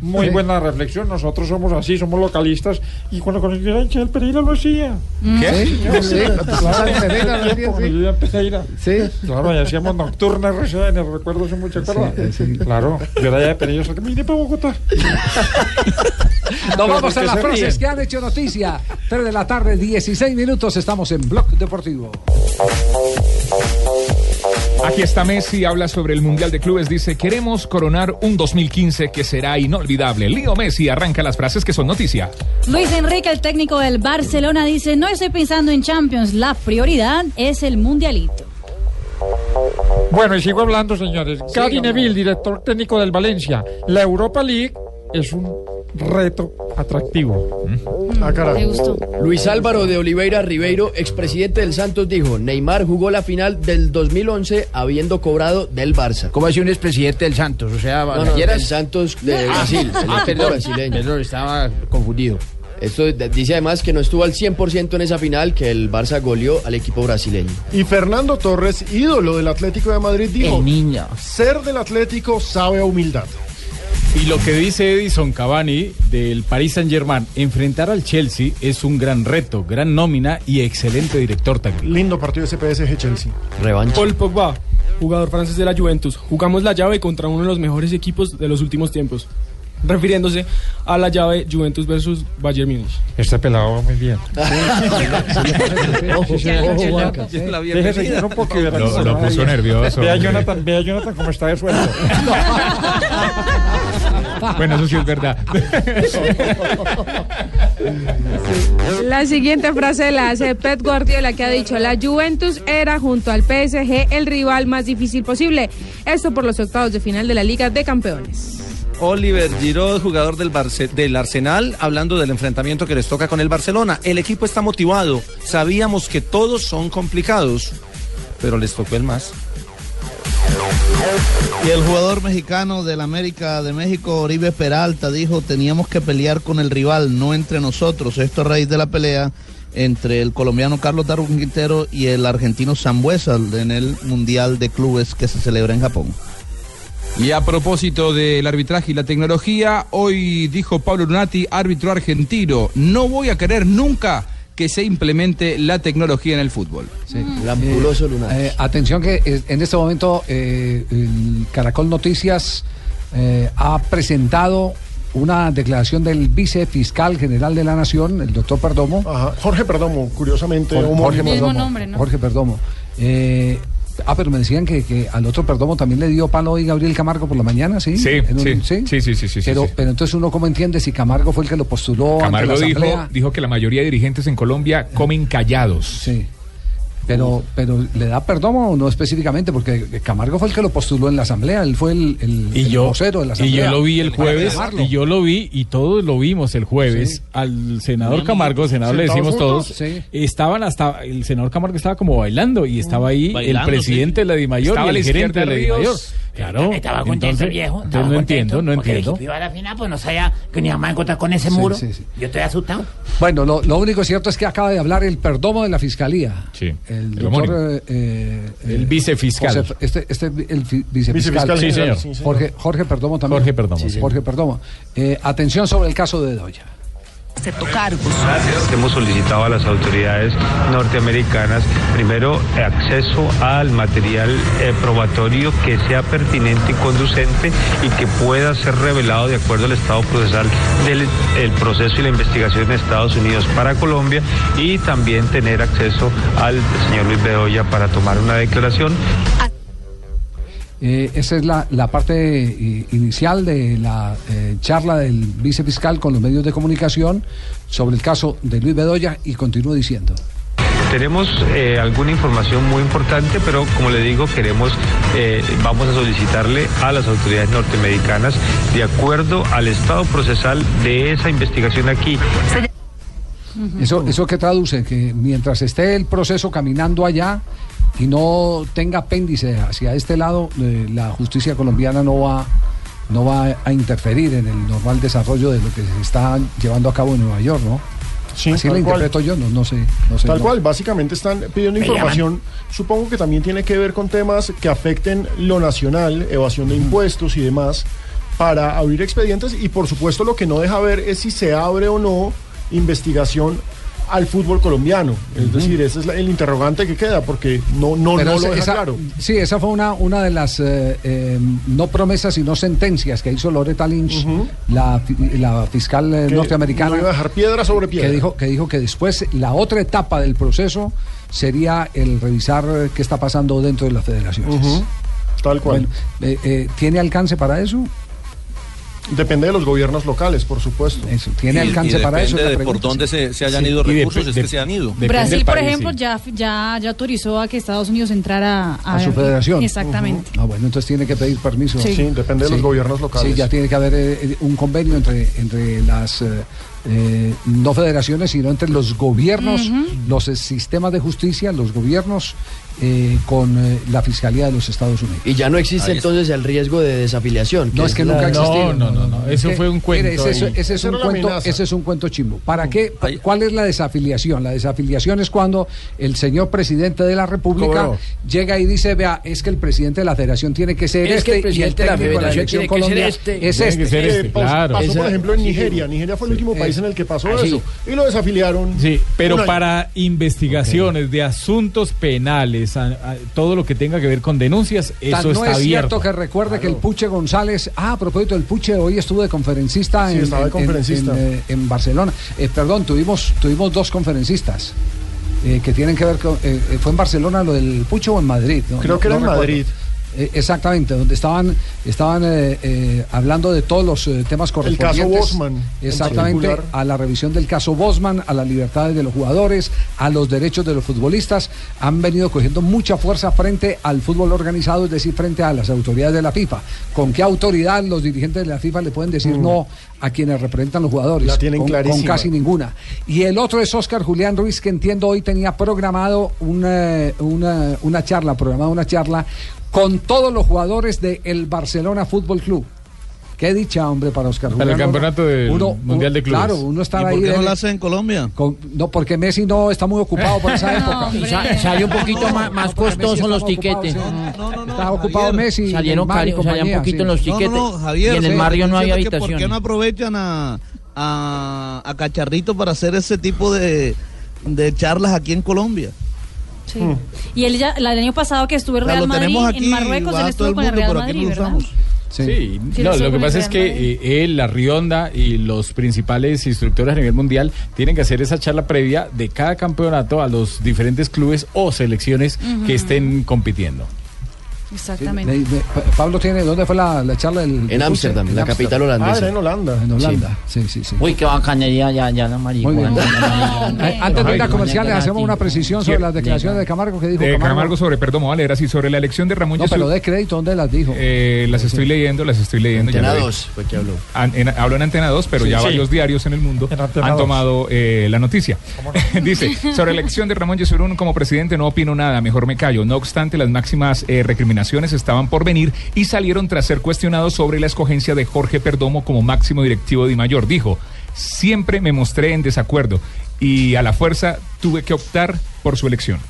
Muy buena reflexión. Nosotros somos así, somos localistas. Y cuando conocí a hincha del Pereira lo hacía. ¿Qué? Sí, Sí, sí, claro, Pereira lo hacía, sí. Pereira. Sí. Claro, y hacíamos nocturna RCN, recuerdo hace mucho, ¿verdad? Claro, yo era de Pereira, que me vine para Bogotá. Nos vamos a ¿Por qué las se frases que han hecho noticia. 3 de la tarde, 16 minutos. Estamos en Blog Deportivo. Aquí está Messi, habla sobre el Mundial de Clubes, dice, queremos coronar un 2015 que será inolvidable. Leo Messi arranca las frases que son noticia. Luis Enrique, el técnico del Barcelona, dice, no estoy pensando en Champions, la prioridad es el Mundialito. Bueno, y sigo hablando, señores. Gary Neville, director técnico del Valencia. La Europa League es un reto atractivo. Ah, Me gustó. Luis Álvaro de Oliveira Ribeiro, expresidente del Santos, dijo, Neymar jugó la final del 2011 habiendo cobrado del Barça. ¿Cómo así un expresidente del Santos? O sea, No, no, ¿quieras? del Santos de Ah, Brasil, el ah, perdón, brasileño. perdón, estaba confundido. Esto dice además que no estuvo al 100% en esa final, que el Barça goleó al equipo brasileño. Y Fernando Torres, ídolo del Atlético de Madrid, dijo: El niño. Ser del Atlético sabe a humildad. Y lo que dice Edison Cavani del Paris Saint Germain, enfrentar al Chelsea es un gran reto, gran nómina y excelente director técnico. Lindo partido ese PSG Chelsea. Revancha. Paul Pogba, jugador francés de la Juventus. Jugamos la llave contra uno de los mejores equipos de los últimos tiempos. Refiriéndose a la llave Juventus versus Bayern Múnich. Este pelado va muy bien. Lo- lo puso nervioso, Ve a hombre. Jonathan, ve a Jonathan cómo está de sueldo. Bueno, eso sí es verdad. La siguiente frase la hace Pep Guardiola que ha dicho la Juventus era junto al PSG el rival más difícil posible. Esto por los octavos de final de la Liga de Campeones. Oliver Giroud, jugador del, Arsenal, hablando del enfrentamiento que les toca con el Barcelona. El equipo está motivado. Sabíamos que todos son complicados, pero les tocó el más. Y el jugador mexicano del América de México, Oribe Peralta, dijo, teníamos que pelear con el rival, no entre nosotros. Esto a raíz de la pelea entre el colombiano Carlos Darwin Quintero y el argentino Sambuesa en el Mundial de Clubes que se celebra en Japón. Y a propósito del arbitraje y la tecnología, hoy dijo Pablo Lunati, árbitro argentino, no voy a querer nunca que se implemente la tecnología en el fútbol. Lampuloso lunar. Eh, atención que eh, en este momento eh, el Caracol Noticias eh, ha presentado una declaración del vicefiscal general de la Nación, el doctor Perdomo. Ajá, Jorge Perdomo, curiosamente. Jorge. Perdomo. nombre, ¿no? Jorge Perdomo. Ah, pero me decían que, que al otro Perdomo también le dio palo hoy Gabriel Camargo por la mañana, ¿sí? Sí, un- sí, sí, sí, sí, sí, Pero, sí. pero entonces uno cómo entiende si Camargo fue el que lo postuló Camargo ante la dijo, dijo que la mayoría de dirigentes en Colombia comen callados. Sí. Pero, pero le da Perdomo o no específicamente, porque Camargo fue el que lo postuló en la asamblea, él fue el, el, Y el yo, vocero de la y asamblea. yo lo vi el jueves, y yo lo vi, y todos lo vimos el jueves, al senador Camargo, senador le decimos todos, sí. estaban hasta, el senador Camargo estaba como bailando, y estaba ahí Bailando, el presidente de la DIMAYOR y el gerente de la DIMAYOR. Claro. Estaba contento viejo. entonces estaba no contento, entiendo, no entiendo. iba a la final, pues no sabía que ni a encontrar con ese Sí, muro. sí, sí. Yo estoy asustado. Bueno, lo, lo único cierto es que acaba de hablar el perdomo de la fiscalía. Sí. El El doctor. eh, eh, El vicefiscal. José- este, este, el fi- vicefiscal. Vicefiscal Sí, señor. Jorge, Jorge Perdomo también. Jorge Perdomo. Jorge Perdomo. Eh, atención sobre el caso de Doya. Cargos. Hemos solicitado a las autoridades norteamericanas, primero, acceso al material eh, probatorio que sea pertinente y conducente y que pueda ser revelado de acuerdo al estado procesal del el proceso y la investigación en Estados Unidos para Colombia y también tener acceso al señor Luis Bedoya para tomar una declaración. Eh, esa es la, la parte eh, inicial de la eh, charla del vicefiscal con los medios de comunicación sobre el caso de Luis Bedoya y continúo diciendo. Tenemos eh, alguna información muy importante, pero como le digo, queremos, eh, vamos a solicitarle a las autoridades norteamericanas, de acuerdo al estado procesal de esa investigación aquí, ¿Eso, ¿Eso qué traduce? Que mientras esté el proceso caminando allá y no tenga apéndice hacia este lado, eh, la justicia colombiana no va, no va a interferir en el normal desarrollo de lo que se está llevando a cabo en Nueva York, ¿no? Sí, Así cual. interpreto yo, no, no sé. No sé Tal no. cual, básicamente están pidiendo información, supongo que también tiene que ver con temas que afecten lo nacional, evasión de impuestos y demás, para abrir expedientes y por supuesto lo que no deja ver es si se abre o no investigación al fútbol colombiano. Es decir, ese es la- el interrogante que queda, porque no, no, Pero no esa- lo deja esa- claro. Sí, esa fue una, una de las eh, eh, no promesas, sino sentencias que hizo Loretta Lynch, la, fi- la fiscal eh, Que norteamericana. no iba a dejar piedra sobre piedra. Que dijo, que dijo que después la otra etapa del proceso sería el revisar qué está pasando dentro de las federaciones. Ujú, Tal cual. Bueno, eh, eh, ¿Tiene alcance para eso? Depende de los gobiernos locales, por supuesto. Eso, ¿Tiene Y- alcance y para eso? depende de por dónde se, se hayan Sí. ido recursos, dep- es que se han ido. Brasil, por ejemplo, ya, ya, ya autorizó a que Estados Unidos entrara a, a su federación. Exactamente. Ah, bueno, entonces tiene que pedir permiso. Sí. Sí, depende de los gobiernos locales. Sí, ya tiene que haber eh, un convenio entre, entre las eh, eh, no federaciones, sino entre los gobiernos, Ujú. los eh, sistemas de justicia, los gobiernos eh, con eh, la Fiscalía de los Estados Unidos. Y ya no existe Ahí está. entonces el riesgo de desafiliación. No, es que la- nunca ha existido. no, no, no, eso fue un cuento mire, ese, es- ahí. ese es un cuento, ese es un cuento chimbo. ¿Para qué? pa- ¿Cuál es la desafiliación? La desafiliación es cuando el señor presidente de la República Cobró. llega y dice, vea, es que el presidente de la federación tiene que ser Es este que el y presidente de la federación tiene que ser este. Es Tiene este. que ser este, Eh, pas- claro. Pasó, por ejemplo, en Nigeria. Nigeria fue el último país en el que pasó Ah, sí. eso. Y lo desafiliaron. Sí, pero para investigaciones de asuntos penales, a- a- todo lo que tenga que ver con denuncias, Tan eso no está es abierto. cierto que recuerde que el Puche González, ah, a propósito del Puche, hoy estuvo de conferencista, Sí, en, estaba de en- conferencista. en, eh, en Barcelona. Eh, perdón, tuvimos, tuvimos dos conferencistas eh, que tienen que ver con, eh, eh, ¿fue en Barcelona lo del Puche o en Madrid? No- Creo no- que era no en recuerdo. Madrid. Eh, exactamente, donde estaban estaban eh, eh, hablando de todos los temas caso correspondientes. Bosman, en Exactamente, particular. a la revisión del caso Bosman, a las libertades de los jugadores, a los derechos de los futbolistas, han venido cogiendo mucha fuerza frente al fútbol organizado, es decir, frente a las autoridades de la FIFA. ¿Con qué autoridad los dirigentes de la FIFA le pueden decir no a quienes representan los jugadores? Mm. La tienen con, clarísima. con casi ninguna. Y el otro es Oscar Julián Ruiz, que entiendo hoy tenía programado una, una, una charla, programada una charla con todos los jugadores del Barcelona Fútbol Club. Qué dicha, hombre, para Oscar Para el Julián. campeonato del Mundial de Clubes. Claro, uno está ¿Y ahí. por qué no de- lo hace en Colombia? con- no, porque Messi no está muy ocupado por esa época. Y sa- salió un poquito más, más costoso los tiquetes. Está ocupado Messi. Salieron Neymar y cari- salían compañía, poquito sí. en los No, tiquetes. no, no, Javier. y en el sea, barrio no había que ¿Por qué habitación. no aprovechan a, a, a Cacharrito para hacer ese tipo de, de charlas aquí en Colombia? Sí. Y él ya, la- el año pasado que estuvo en Real Madrid, tenemos aquí, en Marruecos, él estuvo el con el Real Madrid, lo ¿verdad? usamos. Sí. Sí, Sí, no, lo lo que pasa es que eh, él, la Rionda y los principales instructores a nivel mundial tienen que hacer esa charla previa de cada campeonato a los diferentes clubes o selecciones que estén compitiendo. Exactamente. De- de- Pa- Pablo tiene, ¿dónde fue la, la charla? del- del Ámsterdam, la En capital holandesa. Ah, era en Holanda. En Holanda, sí, sí, sí. Uy, qué bacanería ya, ya la Muy bien. marihuana. Eh, Antes de ir a comerciales, hacemos una precisión sobre las declaraciones de Camargo que dijo De Camargo. Camargo sobre Perdomo Valera, sí, sobre la elección de Ramón No, Yesurún. pero de crédito, ¿dónde las dijo? Eh, las estoy leyendo, las estoy leyendo. ya Antena vi. 2 fue que habló. An- en- hablo en Antena 2, pero Sí, ya sí. varios diarios en el mundo En han 2. tomado eh, la noticia. Dice, sobre la elección de Ramón Yesurún como presidente no opino nada, mejor me callo. No obstante, las máximas eh, recriminaciones estaban por venir y salieron tras ser cuestionados sobre la escogencia de Jorge Perdomo como máximo directivo de Mayor. Dijo, siempre me mostré en desacuerdo y a la fuerza tuve que optar por su elección.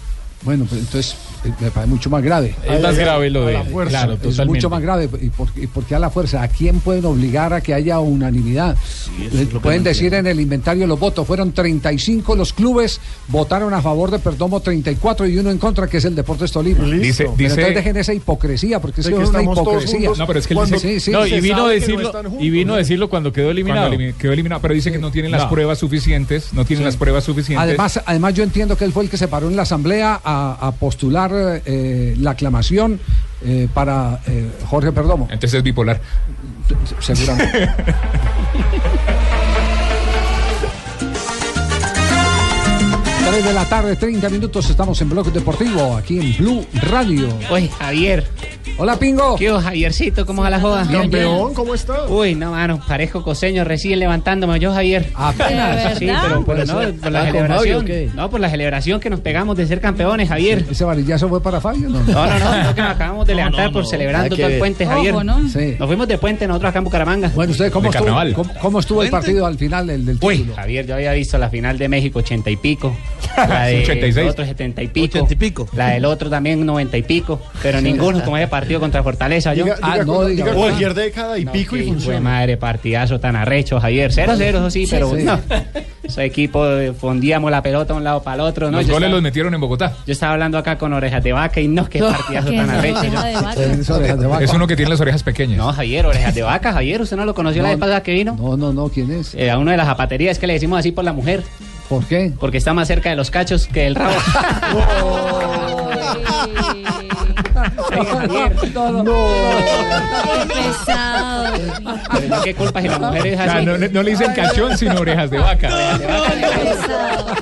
Bueno, pues entonces eh, me parece mucho más grave. Es más grave lo de A la fuerza. claro, es totalmente. mucho más grave. ¿Y por, y por qué a la fuerza? ¿A quién pueden obligar a que haya unanimidad? Eh, pueden decir en el inventario los votos. Fueron 35 los clubes, votaron a favor de Perdomo 34 y uno en contra, que es el Deportes Tolima. Dice- Pero dice- entonces dejen esa hipocresía, porque es es una hipocresía. No, pero es que él dice- Sí, sí, no, y vino a no decirlo, juntos. y vino a decirlo cuando quedó eliminado. Cuando quedó eliminado, pero dice que no tienen las No. pruebas suficientes, no tienen las pruebas suficientes. Además, además yo entiendo que él fue el que se paró en la asamblea a, a postular eh, la aclamación eh, para eh, Jorge Perdomo. Entonces es bipolar. Seguramente. Tres de la tarde, 30 minutos, estamos en Bloque Deportivo, aquí en Blue Radio. Oye, Javier. Hola, Pingo. ¿Qué hubo, Javiercito? ¿Cómo va la joda? Campeón, ¿cómo está? Uy, no, mano, parezco coseño recién levantándome yo, Javier. Apenas. Sí, pero, pero no, Puede por la ser. ¿Va con Fabio celebración. No, por la celebración que nos pegamos de ser campeones, Javier. ¿Ese varillazo fue para Fabio? No, No, no, no, no, que nos acabamos de levantar por celebrando todo el puente, Ojo, Javier. ¿no? Sí. Nos fuimos de puente nosotros acá en Bucaramanga. Bueno, ¿usted cómo estuvo, cómo, cómo estuvo el partido al final del, del Uy, título? Javier, yo había visto la final de México 80 y pico. La de 86. otro 70 y pico. La del otro también 90 y pico. Pero Sí. ninguno como ese partido contra Fortaleza. Yo. Diga- diga Ah, cuando- diga cualquier década y pico y funciona. madre, partidazo tan arrecho, Javier. 0-0, eso sí, Sí, pero sí. no. Ese equipo eh, fondíamos la pelota de un lado para el otro. ¿no? Los Yo goles estaba- los metieron en Bogotá. Yo estaba hablando acá con orejas de vaca y no, qué partidazo ¿Qué tan es arrecho. yo. Es uno que tiene las orejas pequeñas. No, Javier, orejas de vaca, Javier. ¿Usted no lo conoció la No, vez pasada que vino? No, no, no, ¿quién es? Eh, a uno de las zapaterías, es que le decimos así por la mujer. ¿Por qué? Porque está más cerca de los cachos que el rabo. No, no, Qué pesado. Pero no, ¿Qué culpa si la mujer es O sea, así? no, no le dicen cachón, sino orejas de vaca.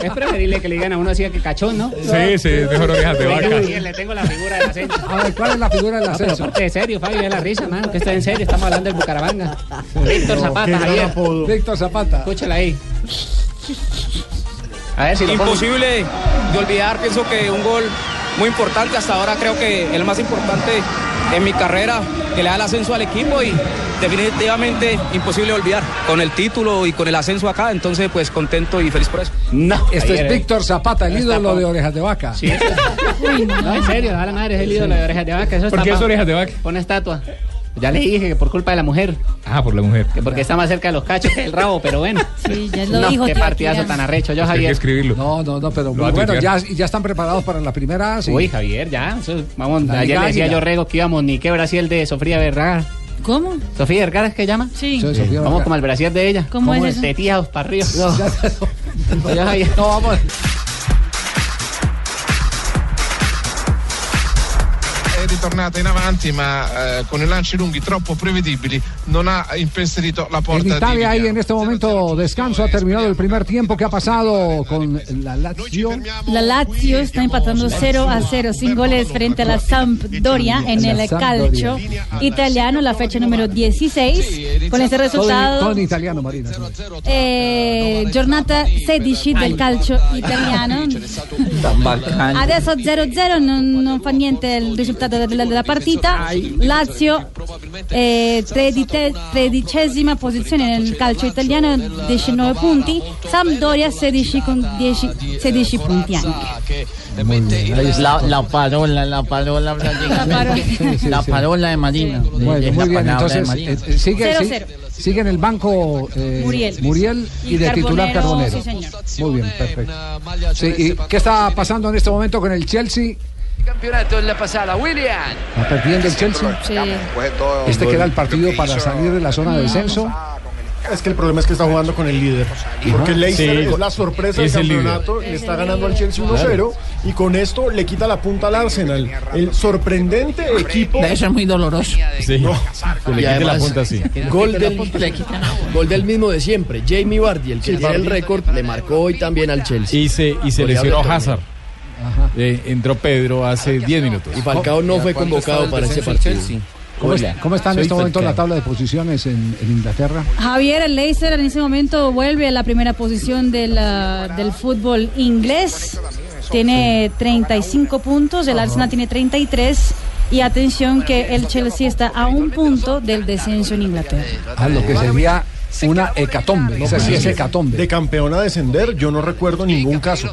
Es preferible que le digan a uno así que cachón, ¿no? Sí, sí, es mejor orejas de Venga, vaca. Javier, le tengo la figura del ascenso. A ver, ¿cuál es la figura del No, pero ascenso? ponte de serio, Fabio, es la risa, mano. Que está en serio, estamos hablando del Bucaramanga. Víctor Zapata, Javier. Víctor Zapata. Escúchala ahí. A ver si lo pongo. Imposible de olvidar, pienso que un gol muy importante, hasta ahora creo que el más importante en mi carrera, que le da el ascenso al equipo y definitivamente imposible de olvidar. Con el título y con el ascenso acá, entonces pues contento y feliz por eso. No, Este es Víctor Zapata, el ídolo de orejas de vaca. Sí, es- No, en serio, a la madre, es el ídolo de orejas de vaca. Eso ¿Por qué es orejas de vaca? Pone estatua. Ya le dije que por culpa de la mujer. Ah, por la mujer. Que porque está más cerca de los cachos que el rabo, pero bueno. Sí, ya lo no, dijo qué partidazo tan arrecho. Yo, Hay que Javier. escribirlo. No, no, no, pero bueno, ya, ya están preparados para la primera. Sí. Uy, Javier, ya. eso- vamos, La ayer le decía yo Rego que íbamos ni qué Brasil de Sofía Vergara. ¿Cómo? ¿Sofía Vergara es que llama? Sí. Vamos como el Brasil de ella. ¿Cómo es eso? Tetías para arriba. Javier. no, vamos. È ritornata in avanti ma eh, con i lanci lunghi troppo prevedibili non ha impensierito la porta di Italia hay en este momento descanso. Ha terminado el primer tiempo. ¿Qué ha pasado con la Lazio? La Lazio está empatando 0 a 0 sin goles frente a la Sampdoria en el calcio italiano, la fecha número 16. Con resultado, todo en italiano, Marina. eh, giornata 16 del calcio italiano. Adesso 0-0 non, non fa niente il risultato della, della partita. Lazio eh, tredite- tredicesima posizione nel calcio italiano, 19 punti. Sampdoria 16 con 10 16 punti anche. La, la parola, la parola. La parola de Marina. Bueno, muy bien. Entonces, eh, eh, sigue, Cero, sigue, cero. sigue en el banco eh, Muriel. y, Y de titular Carbonero, Carbonero. sí, señor. Muy bien, perfecto. Sí, ¿Y qué está pasando en este momento con el Chelsea? Campeonato en la pasada, William. ¿Va perdiendo el Chelsea? Este queda el partido para salir de la zona de descenso. Es que el problema es que está jugando con el líder. Porque Leicester Sí. es la sorpresa del campeonato, le está ganando al Chelsea 1-0 y con esto le quita la punta al Arsenal. El sorprendente equipo. Eso es muy doloroso. Sí. No. Que le quite la punta así. Gol del, gol del mismo de siempre. Jamie Vardy, el que Sí, tiene el récord, le marcó hoy también al Chelsea. Y se, y se lesionó. Hazard. Eh, entró Pedro hace 10 minutos. Y Falcao no fue convocado para ese partido. ¿Cómo, es- cómo está en Soy este momento la tabla de posiciones en, en Inglaterra? Javier el Leicester en ese momento vuelve a la primera posición del, ah, del fútbol inglés. Tiene 35 puntos, el Arsenal tiene 33 Y atención que el Chelsea está a un punto del descenso en Inglaterra. A lo que sería una hecatombe. No, Esa sí pues, es hecatombe. De campeón a descender, yo no recuerdo ningún caso.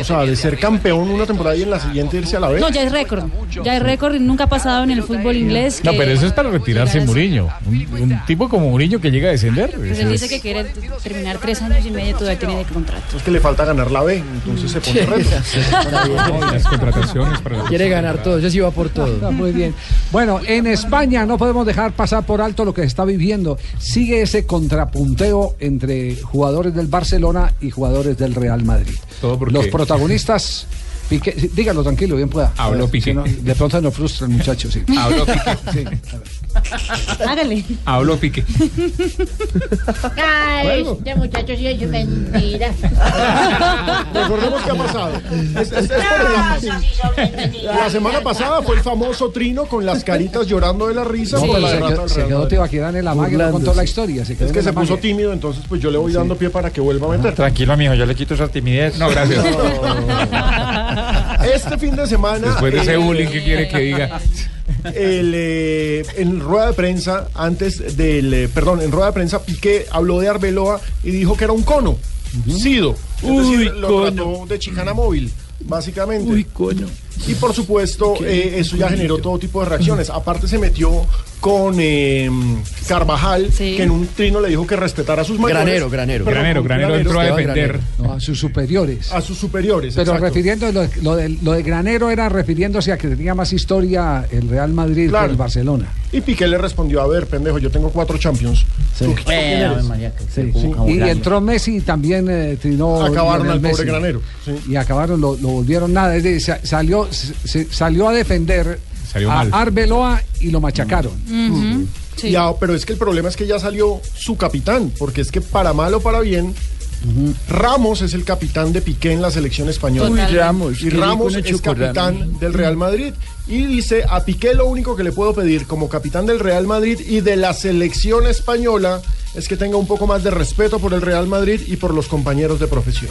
O sea, de ser campeón una temporada y en la siguiente irse a la B. No, ya es récord. Ya es récord y nunca ha pasado en el fútbol inglés. No, que- pero eso es para retirarse Muriño. Un, un tipo como Muriño que llega a descender. Pues es- dice que quiere terminar tres años y medio todavía tiene de contrato. Es que le falta ganar la B, entonces se pone reto. las contrataciones para la Quiere ganar todo, yo sí va por todo. Ah, Muy bien. Bueno, en España no podemos dejar pasar por alto lo que se está viviendo. Sigue ese contrapunteo entre jugadores del Barcelona y jugadores del Real Madrid. Todo porque- Los protagonistas. Piqué, sí, dígalo tranquilo, bien pueda. Habló ver, Piqué. si no, de pronto nos frustra el muchacho, sí. Habló Piqué. Sí. Hágale. Habló Piqué. Ay, este muchacho sí es mentira. Recordemos qué ha pasado. Es- es- es por la, la semana pasada fue el famoso trino con las caritas llorando de la risa No, por pero la se derrota quedó, del se Real quedó Madrid. Tibaquirán en la magia, no contó la historia. Se quedó Es que se puso tímido, entonces pues yo le voy dando pie para que vuelva a meter. Tranquilo, mijo, yo le quito esa timidez. No, gracias. Este fin de semana. Después de ese eh, bullying que quiere que diga. el, eh, en rueda de prensa, antes del. eh, perdón, en rueda de prensa, Piqué habló de Arbeloa y dijo que era un cono. Sido. Es decir, lo trató de chicana móvil, básicamente. Uy, coño. Y por supuesto, eh, eso ya generó todo tipo de reacciones. Aparte, se metió con eh, Carvajal, que en un trino le dijo que respetara a sus mayores. Granero, Granero. Perdón, Granero, Granero entró a defender. No, a sus superiores. A sus superiores. Pero exacto. refiriendo lo, lo de, lo de Granero era refiriéndose a que tenía más historia el Real Madrid Claro. que el Barcelona. Y Piqué le respondió, a ver, pendejo, yo tengo cuatro Champions. ¿Tú? María, Sí, se sí. ponga Y entró Messi y también eh, trinó. Acabaron al pobre. Granero, sí. Y acabaron, lo, lo volvieron nada. Es decir, sa- salió, se- salió a defender Salió a mal. Arbeloa y lo machacaron. Ujú, sí. Ya, pero es que el problema es que ya salió su capitán, porque es que para mal o para bien, Ramos es el capitán de Piqué en la selección española. Uy, Ramos, y Ramos es una chocorramo. capitán del Real Madrid. Y dice, a Piqué lo único que le puedo pedir como capitán del Real Madrid y de la selección española es que tenga un poco más de respeto por el Real Madrid y por los compañeros de profesión.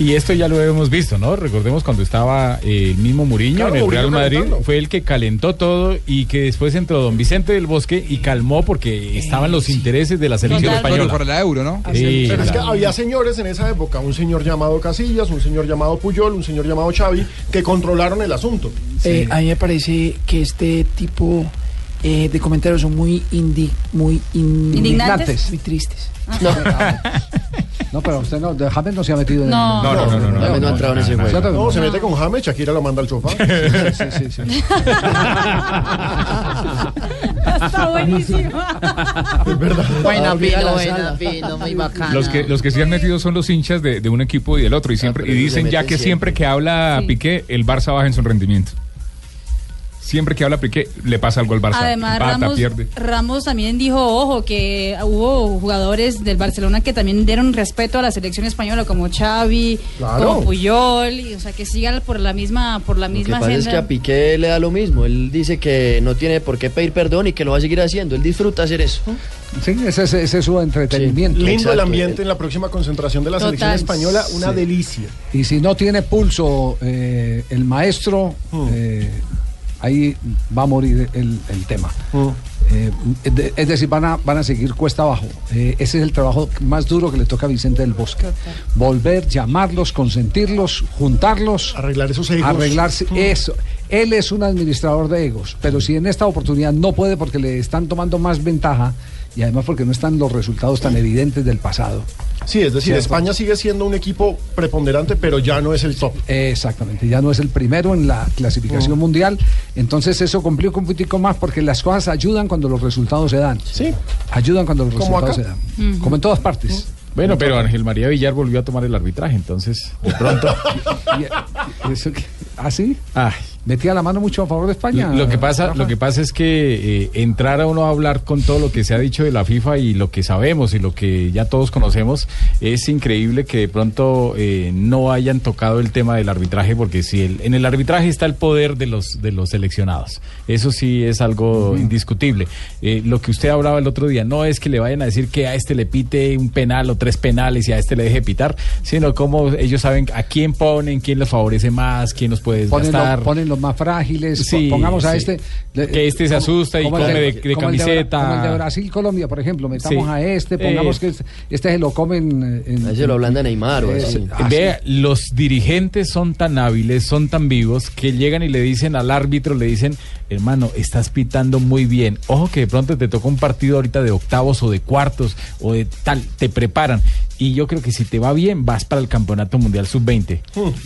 Y esto ya lo hemos visto, ¿no? Recordemos cuando estaba eh, el mismo Muriño Claro, en el Real Madrid, calentando. fue el que calentó todo y que después entró don Vicente del Bosque y calmó porque estaban los intereses de la selección española. Para la Euro, ¿no? Sí, Pero es que había señores en esa época, un señor llamado Casillas, un señor llamado Puyol, un señor llamado Xavi, que controlaron el asunto. Eh, a mí me parece que este tipo eh, de comentarios son muy indi, muy in- ¿Indignantes? muy tristes. No, pero usted no, de James no se ha metido en No. No, no, no, no. no, James no ha entrado en ese ¿Cierto juego. No, se mete con James, Shakira lo manda al sofá. Sí, sí, sí. Está buenísimo. Buena, Olvida Pino, la buena. Pino, muy bacana. Los que, los que se han metido son los hinchas de, de un equipo y del otro. Y siempre y dicen ya que siempre siempre. que habla Sí. Piqué, el Barça baja en su rendimiento. Siempre que habla Piqué, le pasa algo al Barça. Además, Ramos, pierde. Ramos también dijo, ojo, que hubo jugadores del Barcelona que también dieron respeto a la selección española, como Xavi, Claro. como Puyol, y, o sea, que sigan por la misma, por la Lo que misma pasa es que a Piqué le da lo mismo. Él dice que no tiene por qué pedir perdón y que lo va a seguir haciendo. Él disfruta hacer eso. Sí, ese, es- ese es su entretenimiento. Lindo el ambiente en la próxima concentración de la Total. selección española, una Sí. delicia. Y si no tiene pulso eh, el maestro, eh, ahí va a morir el, el tema. Eh, es de- es decir, van a, van a seguir cuesta abajo. Eh, ese es el trabajo más duro que le toca a Vicente del Bosque. Volver, llamarlos, consentirlos, juntarlos. Arreglar esos egos. Arreglarse eso. Él es un administrador de egos, pero si en esta oportunidad no puede porque le están tomando más ventaja y además porque no están los resultados tan evidentes del pasado. Sí, es decir, Cierto. España sigue siendo un equipo preponderante, pero ya no es el top. Exactamente, ya no es el primero en la clasificación mundial, entonces eso complica un poquitico más porque las cosas ayudan cuando los resultados se dan. Sí. Ayudan cuando los resultados acá. se dan. Como en todas partes. Bueno, pero Ángel María Villar volvió a tomar el arbitraje, entonces, de pronto. Y- eso que- ¿Ah, sí? Ay. ¿Metía la mano mucho a favor de España? Lo que pasa, Rafa? lo que pasa es que eh, entrar a uno a hablar con todo lo que se ha dicho de la FIFA y lo que sabemos y lo que ya todos conocemos, es increíble que de pronto eh, no hayan tocado el tema del arbitraje, porque si el- en el arbitraje está el poder de los de los seleccionados. Eso sí es algo indiscutible. Eh, lo que usted hablaba el otro día, no es que le vayan a decir que a este le pite un penal o tres penales y a este le deje pitar, sino como ellos saben a quién ponen, quién les favorece más, quién los puede Ponen lo, desgastar. ponen los más frágiles. Sí, Pongamos a sí. este. Que este se asusta y come de- de como el camiseta. como el de Brasil, Colombia, por ejemplo. Metamos Sí. a este, pongamos Eh. que este, este se lo comen. En, A ese lo ablanda Neymar o Es- así. ah, Vea, los dirigentes son tan hábiles, son tan vivos, que llegan y le dicen al árbitro, le dicen, hermano, estás pitando muy bien. Ojo que de pronto te toca un partido ahorita de octavos o de cuartos o de tal, te preparan. Y yo creo que si te va bien, vas para el Campeonato Mundial Sub-20.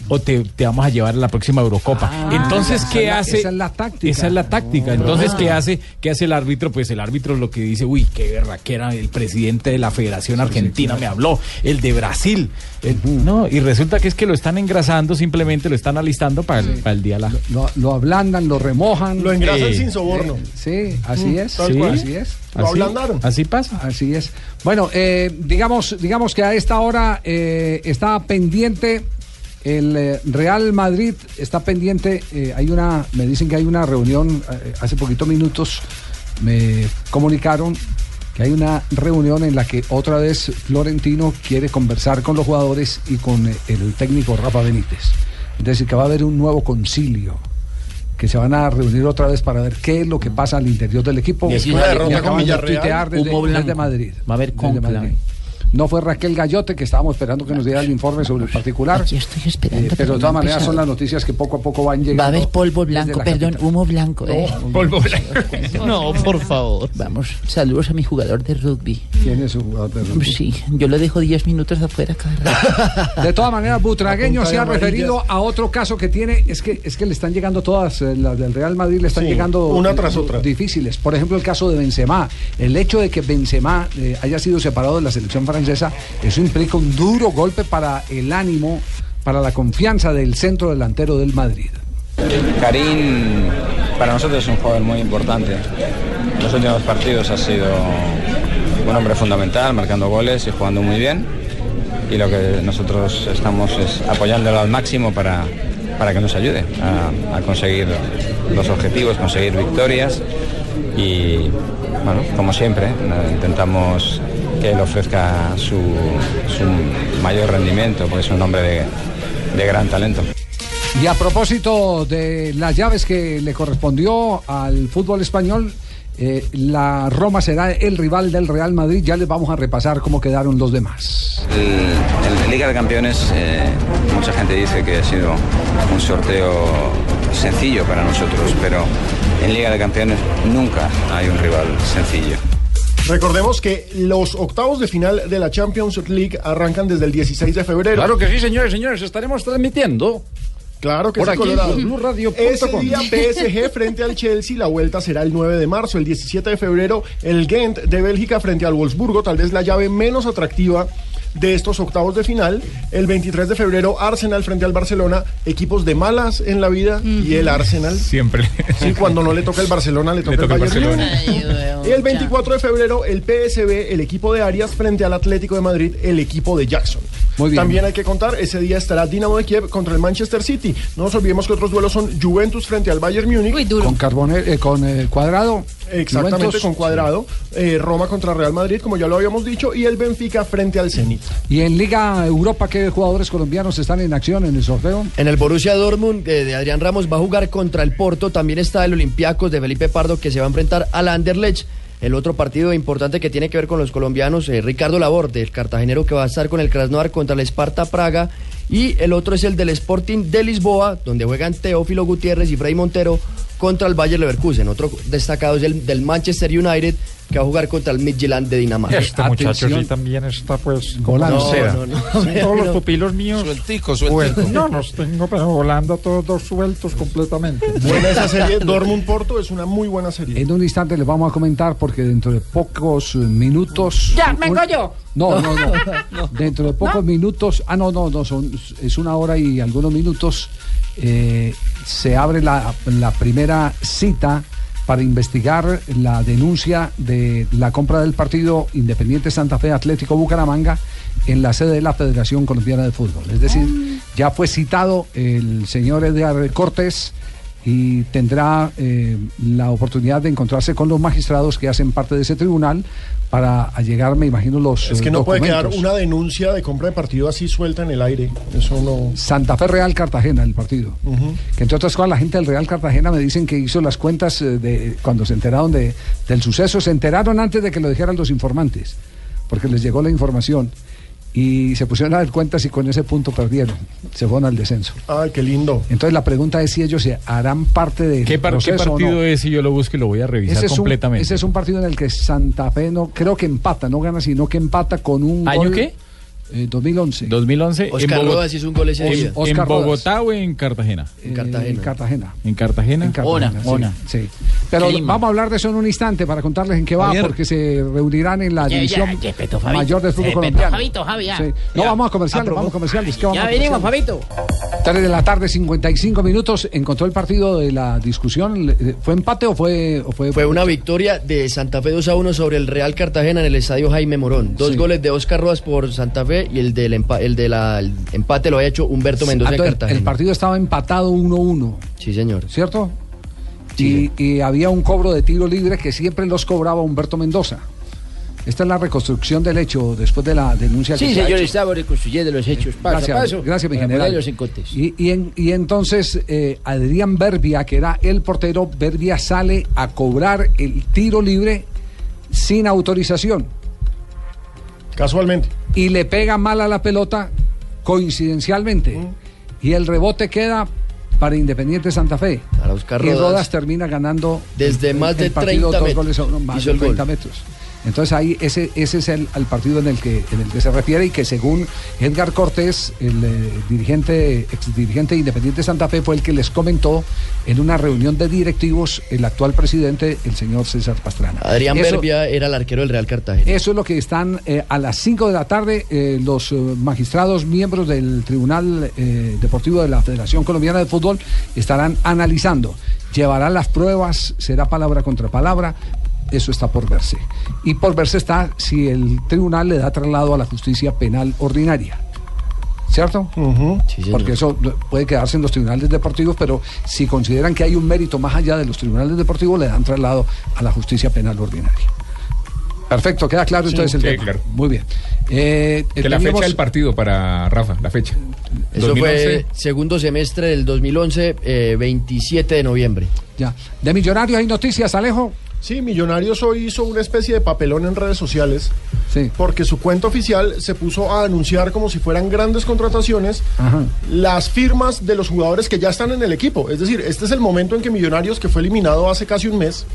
O te, te vamos a llevar a la próxima Eurocopa. Ah, Entonces, esa ¿qué es la- hace? esa es la táctica. Esa es la táctica. Entonces, Ah. ¿qué hace? ¿Qué hace el árbitro? Pues el árbitro lo que dice, uy, qué verra que era el presidente de la Federación Argentina me habló, el de Brasil. El- no, y resulta que es que lo están engrasando, simplemente lo están alistando para el, para el día la. Lo, lo ablandan, lo remojan. Lo engrasan Eh, sin soborno. Sí, así Mm, es. tal sí, cual. así es. Lo ablandaron. Así pasa. Así es. Bueno, eh, digamos, digamos que a esta hora eh, está pendiente el eh, Real Madrid, está pendiente, eh, hay una, me dicen que hay una reunión, eh, hace poquito minutos me comunicaron que hay una reunión en la que otra vez Florentino quiere conversar con los jugadores y con el técnico Rafa Benítez. Es decir, que va a haber un nuevo concilio que se van a reunir otra vez para ver qué es lo que pasa al interior del equipo. Y Me una derrota con Villarreal, desde. Madrid. Va a haber conclave. No fue Raquel Gallote, que estábamos esperando que nos diera el informe sobre el particular. Aquí estoy esperando, Eh, pero de no todas maneras son las noticias que poco a poco van llegando. Va a haber polvo blanco, la perdón, capital. humo blanco. eh. polvo blanco. No, por favor. Vamos, saludos a mi jugador de rugby. ¿Quién es su jugador de rugby? Sí, yo lo dejo 10 minutos afuera cada rato. De todas maneras, Butragueño se ha amarillas. referido a otro caso que tiene, es que es que le están llegando todas, eh, las del Real Madrid le están Sí, llegando una tras otra. difíciles. Por ejemplo, el caso de Benzema. El hecho de que Benzema eh, haya sido separado de la selección francesa, eso implica un duro golpe para el ánimo, para la confianza del centro delantero del Madrid. Karim para nosotros es un jugador muy importante. Los últimos partidos ha sido un hombre fundamental, marcando goles y jugando muy bien. Y lo que nosotros estamos es apoyándolo al máximo para, para que nos ayude a, a conseguir los objetivos, conseguir victorias. Y bueno, como siempre, eh, intentamos que él ofrezca su, su mayor rendimiento, porque es un hombre de, de gran talento. Y a propósito de las llaves que le correspondió al fútbol español, eh, la Roma será el rival del Real Madrid. Ya les vamos a repasar cómo quedaron los demás. El, el Liga de Campeones, eh, mucha gente dice que ha sido un sorteo sencillo para nosotros, pero en Liga de Campeones nunca hay un rival sencillo. Recordemos que los octavos de final de la Champions League arrancan desde el 16 de febrero. Claro que sí, señores, señores, estaremos transmitiendo. Claro que Por sí, aquí, por BluRadio.com. Ese día PSG frente al Chelsea, la vuelta será el 9 de marzo. El 17 de febrero, el Ghent de Bélgica frente al Wolfsburgo, tal vez la llave menos atractiva de estos octavos de final. El 23 de febrero, Arsenal frente al Barcelona, equipos de malas en la vida y el Arsenal. Siempre. Sí, cuando no le toca el Barcelona, le toca, toca el el Bayern Barcelona. Y el 24 de febrero, el PSB, el equipo de Arias, frente al Atlético de Madrid, el equipo de Jackson. Muy bien. También hay que contar, ese día estará Dinamo de Kiev contra el Manchester City. No nos olvidemos que otros duelos son Juventus frente al Bayern Múnich. Con Carbone, eh, con eh, Cuadrado. Exactamente, Juventus. con cuadrado. Eh, Roma contra Real Madrid, como ya lo habíamos dicho. Y el Benfica frente al Zenit. Y en Liga Europa, ¿qué jugadores colombianos están en acción en el sorteo? En el Borussia Dortmund eh, de Adrián Ramos va a jugar contra el Porto. También está el Olympiacos de Felipe Pardo que se va a enfrentar al Anderlecht. El otro partido importante que tiene que ver con los colombianos, eh, Ricardo Laborde, el cartagenero que va a estar con el Krasnodar contra el Sparta Praga. Y el otro es el del Sporting de Lisboa, donde juegan Teófilo Gutiérrez y Frei Montero contra el Bayer Leverkusen. Otro destacado es el del Manchester United, que va a jugar contra el Midtjylland de Dinamarca. Este muchacho sí también está pues Volando. No, no, no. Todos los pupilos míos Sueltico, sueltos. No, los tengo pero volando todos dos sueltos completamente. Buena esa serie. Dortmund Porto es una muy buena serie. En un instante les vamos a comentar porque dentro de pocos minutos. Ya, vengo yo. No, no, no. Dentro de pocos minutos. Ah, no, no, no. Son, es una hora y algunos minutos. eh, se abre la, la primera cita para investigar la denuncia de la compra del partido Independiente Santa Fe Atlético Bucaramanga en la sede de la Federación Colombiana de Fútbol. Es decir, ya fue citado el señor Edgar Cortés y tendrá eh, la oportunidad de encontrarse con los magistrados que hacen parte de ese tribunal para allegar, me imagino, los Es que no puede quedar una denuncia de compra de partido así suelta en el aire. Eso no. Santa Fe Real Cartagena, el partido. Que entre otras cosas la gente del Real Cartagena me dicen que hizo las cuentas eh, de cuando se enteraron de, del suceso, se enteraron antes de que lo dijeran los informantes, porque les llegó la información y se pusieron a dar cuentas y con ese punto perdieron, se fueron al descenso. Ay, qué lindo. Entonces la pregunta es si ellos se harán parte de ¿Qué, par- qué partido es? Y yo lo busco y lo voy a revisar ese es, un, completamente. ese es un partido en el que Santa Fe no creo que empata, no gana, sino que empata con un ¿Año gol, qué? Eh, 2011. 2011. Oscar en Rodas hizo un gol ese en- día. ¿En, Oscar Rodas. Bogotá o en Cartagena? Eh, En Cartagena. ¿En Cartagena? En Cartagena, sí, sí. Pero Clima. vamos a hablar de eso en un instante para contarles en qué va, Javier. porque se reunirán en la Ya, división ya, respeto, Fabito. mayor del fútbol colombiano. Fabito, Javi, ya. Sí. No, Ya. vamos a comerciales, Aprobó. vamos a comerciales. ¿qué vamos Ya a venimos? Fabito. 3 de la tarde, 55 minutos. ¿Encontró el partido de la discusión? ¿Le- ¿Fue empate o fue...? O fue, Fue una victoria de Santa Fe 2 a 1 sobre el Real Cartagena en el estadio Jaime Morón. Dos Sí. goles de Oscar Rodas por Santa Fe y el del empa- el de la el empate lo había hecho Humberto Mendoza de Entonces, Cartagena. el partido estaba empatado 1-1. Sí, señor. ¿Cierto? y, y había un cobro de tiro libre que siempre los cobraba Humberto Mendoza. Esta es la reconstrucción del hecho después de la denuncia Sí, que se ha señor, hecho. estamos reconstruyendo los hechos paso Gracias, a paso. gracias, mi general. en- y entonces eh, Adrián Berbia, que era el portero, Berbia sale a cobrar el tiro libre sin autorización. Casualmente. Y le pega mal a la pelota coincidencialmente. Y el rebote queda para Independiente Santa Fe. Para Oscar y Rodas. Rodas termina ganando Desde el- más el de partido 30 dos metros. goles más Hizo de el gol. 30 metros. Entonces ahí ese, ese es el, partido en el que en el que se refiere y que según Edgar Cortés, el eh, dirigente, ex dirigente de Independiente Santa Fe, fue el que les comentó en una reunión de directivos el actual presidente, el señor César Pastrana. Adrián Eso- Berbia era el arquero del Real Cartagena. eso es lo que están eh, a las 5 de la tarde eh, los eh, magistrados miembros del Tribunal Deportivo de la Federación Colombiana de Fútbol estarán analizando. Llevará las pruebas, será palabra contra palabra. Eso está por verse. Y por verse está si el tribunal le da traslado a la justicia penal ordinaria. ¿Cierto? Porque eso puede quedarse en los tribunales deportivos, pero si consideran que hay un mérito más allá de los tribunales deportivos, le dan traslado a la justicia penal ordinaria. Perfecto, queda claro Sí, entonces el sí, tema. claro. Muy bien. Eh, Que la teníamos- fecha del partido para Rafa, la fecha. Eso 2011. fue segundo semestre del 2011, eh, 27 de noviembre. Ya. ¿De Millonarios hay noticias, Alejo? Sí, Millonarios hoy hizo una especie de papelón en redes sociales. Porque su cuenta oficial se puso a anunciar como si fueran grandes contrataciones las firmas de los jugadores que ya están en el equipo. Es decir, este es el momento en que Millonarios, que fue eliminado hace casi un mes,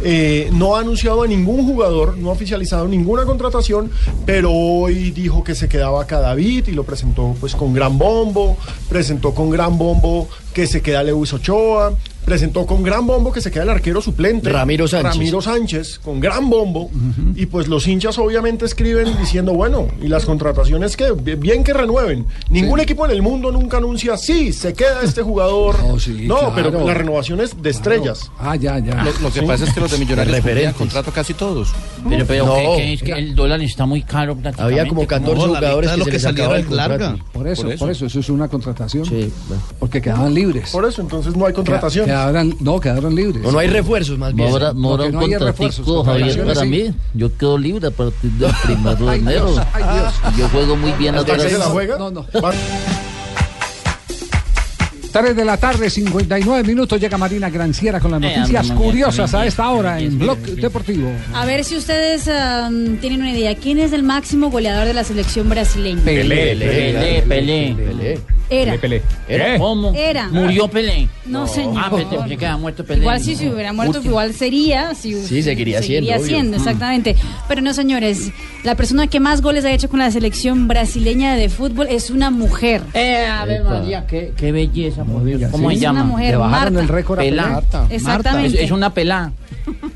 eh, no ha anunciado a ningún jugador, no ha oficializado ninguna contratación, pero hoy dijo que se quedaba Cadavid y lo presentó pues con gran bombo, presentó con gran bombo que se queda Lewis Ochoa, presentó con gran bombo que se queda el arquero suplente Ramiro Sánchez. Ramiro Sánchez, con gran bombo, y pues los hinchas obviamente escriben diciendo, bueno, y las contrataciones que bien que renueven. Ningún equipo en el mundo nunca anuncia, sí, se queda este jugador. No, claro. pero la renovación es de estrellas. Ah, ya, ya. Lo, lo que pasa es que los de Millonarios cumplían contrato casi todos. Pero, pero No. ¿qué- qué es que el dólar está muy caro. Había como 14 jugadores que, se les acababa el contrato. Por eso, por eso, eso, es una contratación. Sí, Porque quedaban libres. Por eso, entonces no hay contratación. Quedaron, no, quedaron libres. No, no hay refuerzos más bien. Habrá Porque un no hay refuerzos, Javier, para sí. mí. Yo quedo libre a partir del primero de Ay, enero. Dios, ay, Dios. Yo juego muy bien ¿Hasta atrás. se la juega? No, no. 3 de la tarde, 59 minutos, llega Marina Granciera con las Eh, noticias curiosas a esta hora en Blog. Deportivo. A ver si ustedes am, tienen una idea. ¿Quién es el máximo goleador de la selección brasileña? Pelé, Pelé, Pelé. Era. Pelé. ¿Era? ¿Eh? ¿Cómo? Era. ¿Murió Pelé? No, señor. Ah, pensé que había muerto Pelé. Igual si se hubiera muerto, Último. igual sería. Si, Sí, seguiría siendo, obvio. siendo, Mm. exactamente. Pero no, señores. La persona que más goles ha hecho con la selección brasileña de fútbol es una mujer. Eh, a ver, María, qué, qué belleza, por Dios. ¿Cómo Sí. se Es una llama? mujer, Le bajaron Marta. el récord a Pelá. Marta. Exactamente. Es, es una pelá.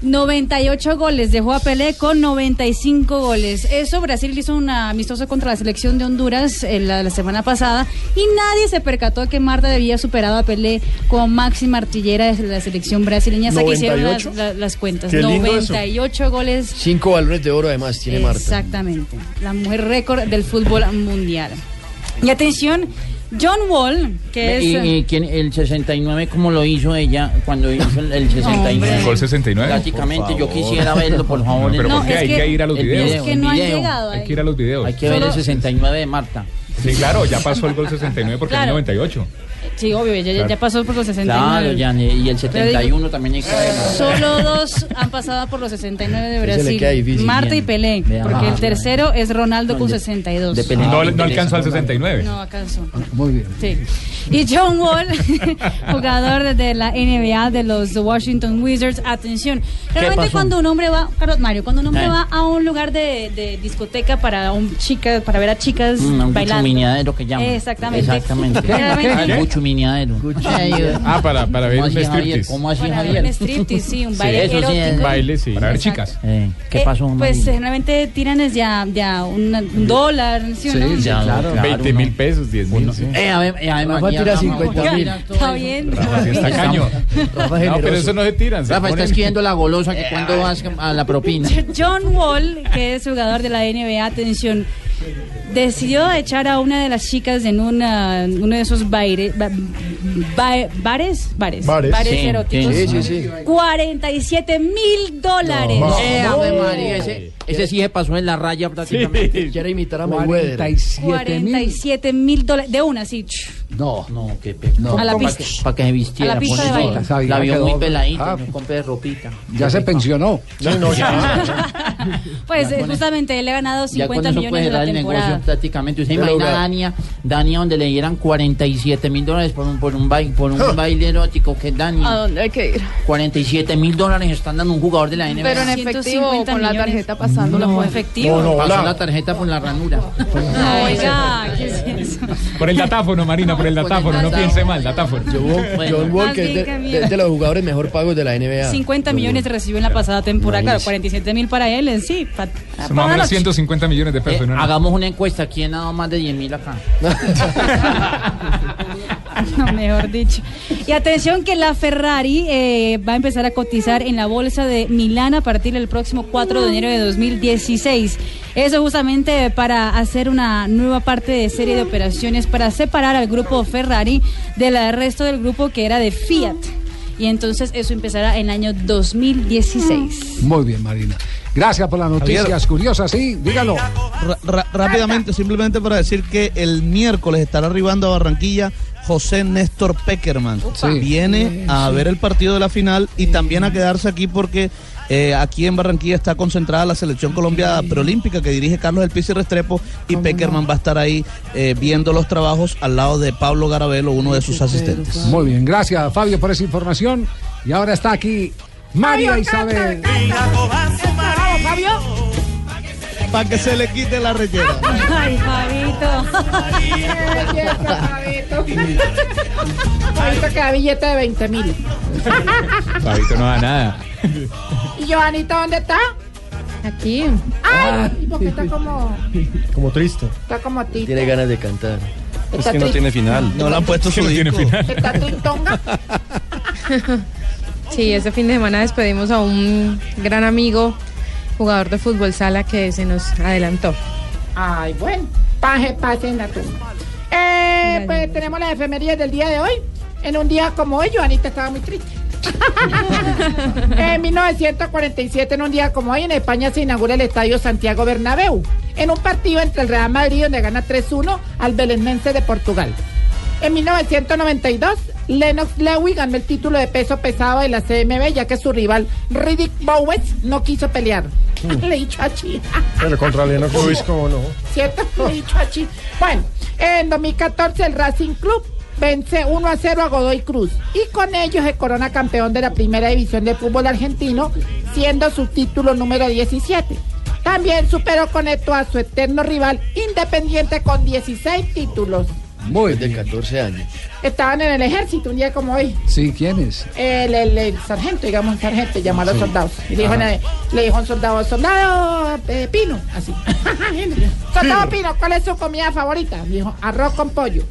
98 goles, dejó a Pelé con 95 goles. Eso Brasil hizo una amistosa contra la selección de Honduras eh, la, la semana pasada y nadie se percató que Marta había superado a Pelé como máxima artillera de la selección brasileña hasta que hicieron las, 98. la- las cuentas. Qué lindo eso. 98 goles. Cinco balones de oro además tiene Marta. Exactamente. La mujer récord del fútbol mundial. Y atención, John Wall, que es... ¿Y, y quién- el 69 cómo lo hizo ella cuando hizo el, el 69? ¿El gol 69? Prácticamente, Por yo quisiera verlo, por favor. No, pero el- ¿por qué? Hay que ir a los el videos. video, Es que no han llegado Hay que ir a los videos. Hay que ver el 69 de Marta. Sí, claro, ya pasó el gol 69 porque Claro. es 98. Sí, obvio, ya, ya- Claro. ya pasó por los 69. Claro, ya, y el Pero 71 digo, también hay que verlo. Solo dos han pasado por los 69 de Brasil. Marta y. Pelé, porque el ah, tercero es Ronaldo con de- 62. de Pelé. No, Ah, no alcanzó al 69. No, alcanzó. Muy bien. Sí. Y John Wall, jugador de la NBA de los Washington Wizards. Atención. Realmente cuando un hombre va, Carlos Mario, cuando un hombre Eh. va a un lugar de, de discoteca para un chica, para ver a chicas Mm, un bailando. guchumineadero que llaman. Exactamente. Exactamente. Realmente- Un guchumineadero. Ah, para, para ver ¿Cómo un así, Javier? striptease. ¿Cómo así, Para ver Javier? un striptease, sí, un baile eso sí, erótico. es- Baile, sí. Para ver chicas. Eh, ¿Qué Eh, pasó, Pues Marina? generalmente tiran es ya, ya un, un dólar, ¿sí o no? Sí, ya, claro. 20 mil pesos, 10 mil. sí. Eh, a ver, eh, a ver, Rafa María, tira Rafa, 50 Rafa, mil. Está bien. Está caño. Rafa No, generoso. pero eso no se tiran. se Rafa, está ponen- escribiendo la golosa que cuando vas a la propina. John Wall, que es jugador de la NBA, atención, decidió echar a una de las chicas en una, uno de esos baile- ba- ba- bares, bares, Bares. Sí, eróticos. Sí, sí, sí. 47 mil dólares. No. Eh, Ave María, ese, ese sí se pasó en la raya prácticamente. Quiere imitar a Mayweather. 47 mil. 47 mil dólares. De una, sí. No. No, qué pecado. A la Para pista. que, pa' que se vistiera. A la pista por de baile. Sabía La vio muy peladita, Ah. no compré ropita. Ya se pensionó. Sí, no, ya. Pues Ya eh, justamente él le ha ganado Ya con 50 eso millones de la temporada. Prácticamente. Usted imagina a. Dania, Dania donde le dieran 47 mil dólares por un, por un, baile, por un baile erótico que es Dania. ¿A dónde hay que ir? 47 mil dólares están dando un jugador de la NBA. Pero en efectivo, 150 con la tarjeta pasándola No, por efectivo. No, no, Pasó la tarjeta por la ranura. No, oiga, ¿qué es eso? Por el datáfono, Marina, por el datáfono. No piense mal, datáfono. Bueno, John que es de, los jugadores mejor pagos de la NBA. 50 millones recibió en la pasada temporada, claro, 47 mil para él, en sí. para- 150 millones de eh, pesos. ¿no? hagamos una encuesta. ¿Quién ha dado más de 10 mil acá? No, mejor dicho. Y atención que la Ferrari eh, va a empezar a cotizar en la bolsa de Milán a partir del próximo 4 de enero de 2016. Eso justamente para hacer una nueva parte de serie de operaciones para separar al grupo Ferrari del resto del grupo que era de Fiat. Y entonces eso empezará en el año 2016. Muy bien, Marina. Gracias por las noticias Javier. curiosas, sí, dígalo. Rápidamente, simplemente para decir que el miércoles estará arribando a Barranquilla José Néstor Peckerman. Sí. Viene a ver el partido de la final y también a quedarse aquí porque eh, aquí en Barranquilla está concentrada la selección Colombia preolímpica que dirige Carlos El Pizzi Restrepo y Peckerman va a estar ahí eh, viendo los trabajos al lado de Pablo Garabelo, uno de sus asistentes. Muy bien, gracias Fabio por esa información. Y ahora está aquí María Isabel. Bravo, Fabio. Para que se le quite la rechera. Ay, Fabito. Fabito. Que da billete de 20 mil. Fabito no da nada. ¿Y Joanita dónde está? Aquí. Ay, ¿y por qué está como, Como triste. está como tito? Tiene ganas de cantar. Está triste. final. No le han puesto Que su no tiene disco. final. ¿Está tristonga? Sí, este fin de semana despedimos a un gran amigo, jugador de fútbol sala que se nos adelantó. Ay, bueno. Paje, pase en la tumba. Eh, pues tenemos las efemerías del día de hoy. En un día como hoy, Joanita estaba muy triste. en 1947, en un día como hoy, en España se inaugura el Estadio Santiago Bernabéu, en un partido entre el Real Madrid, donde gana 3-1 al Belenense de Portugal. En 1992, Lennox Lewis ganó el título de peso pesado de la CMB, ya que su rival Riddick Bowes no quiso pelear. Le he dicho así. Pero contra Lennox Lewis, ¿cómo no? ¿Cierto? Le he dicho así. Bueno, en 2014 el Racing Club vence 1 a 0 a Godoy Cruz y con ello se corona campeón de la primera división de fútbol argentino, siendo su título número 17. También superó con esto a su eterno rival Independiente con 16 títulos. Muy de bien. 14 años. Estaban en el ejército un día como hoy. Sí, ¿quién es? El, el- el sargento, digamos, el sargento, llamó a los Sí. soldados. Y le dijo, Ajá. le dijo a un soldado, soldado eh, Pino, así. soldado Pino, ¿cuál es su comida favorita? Me dijo, arroz con pollo.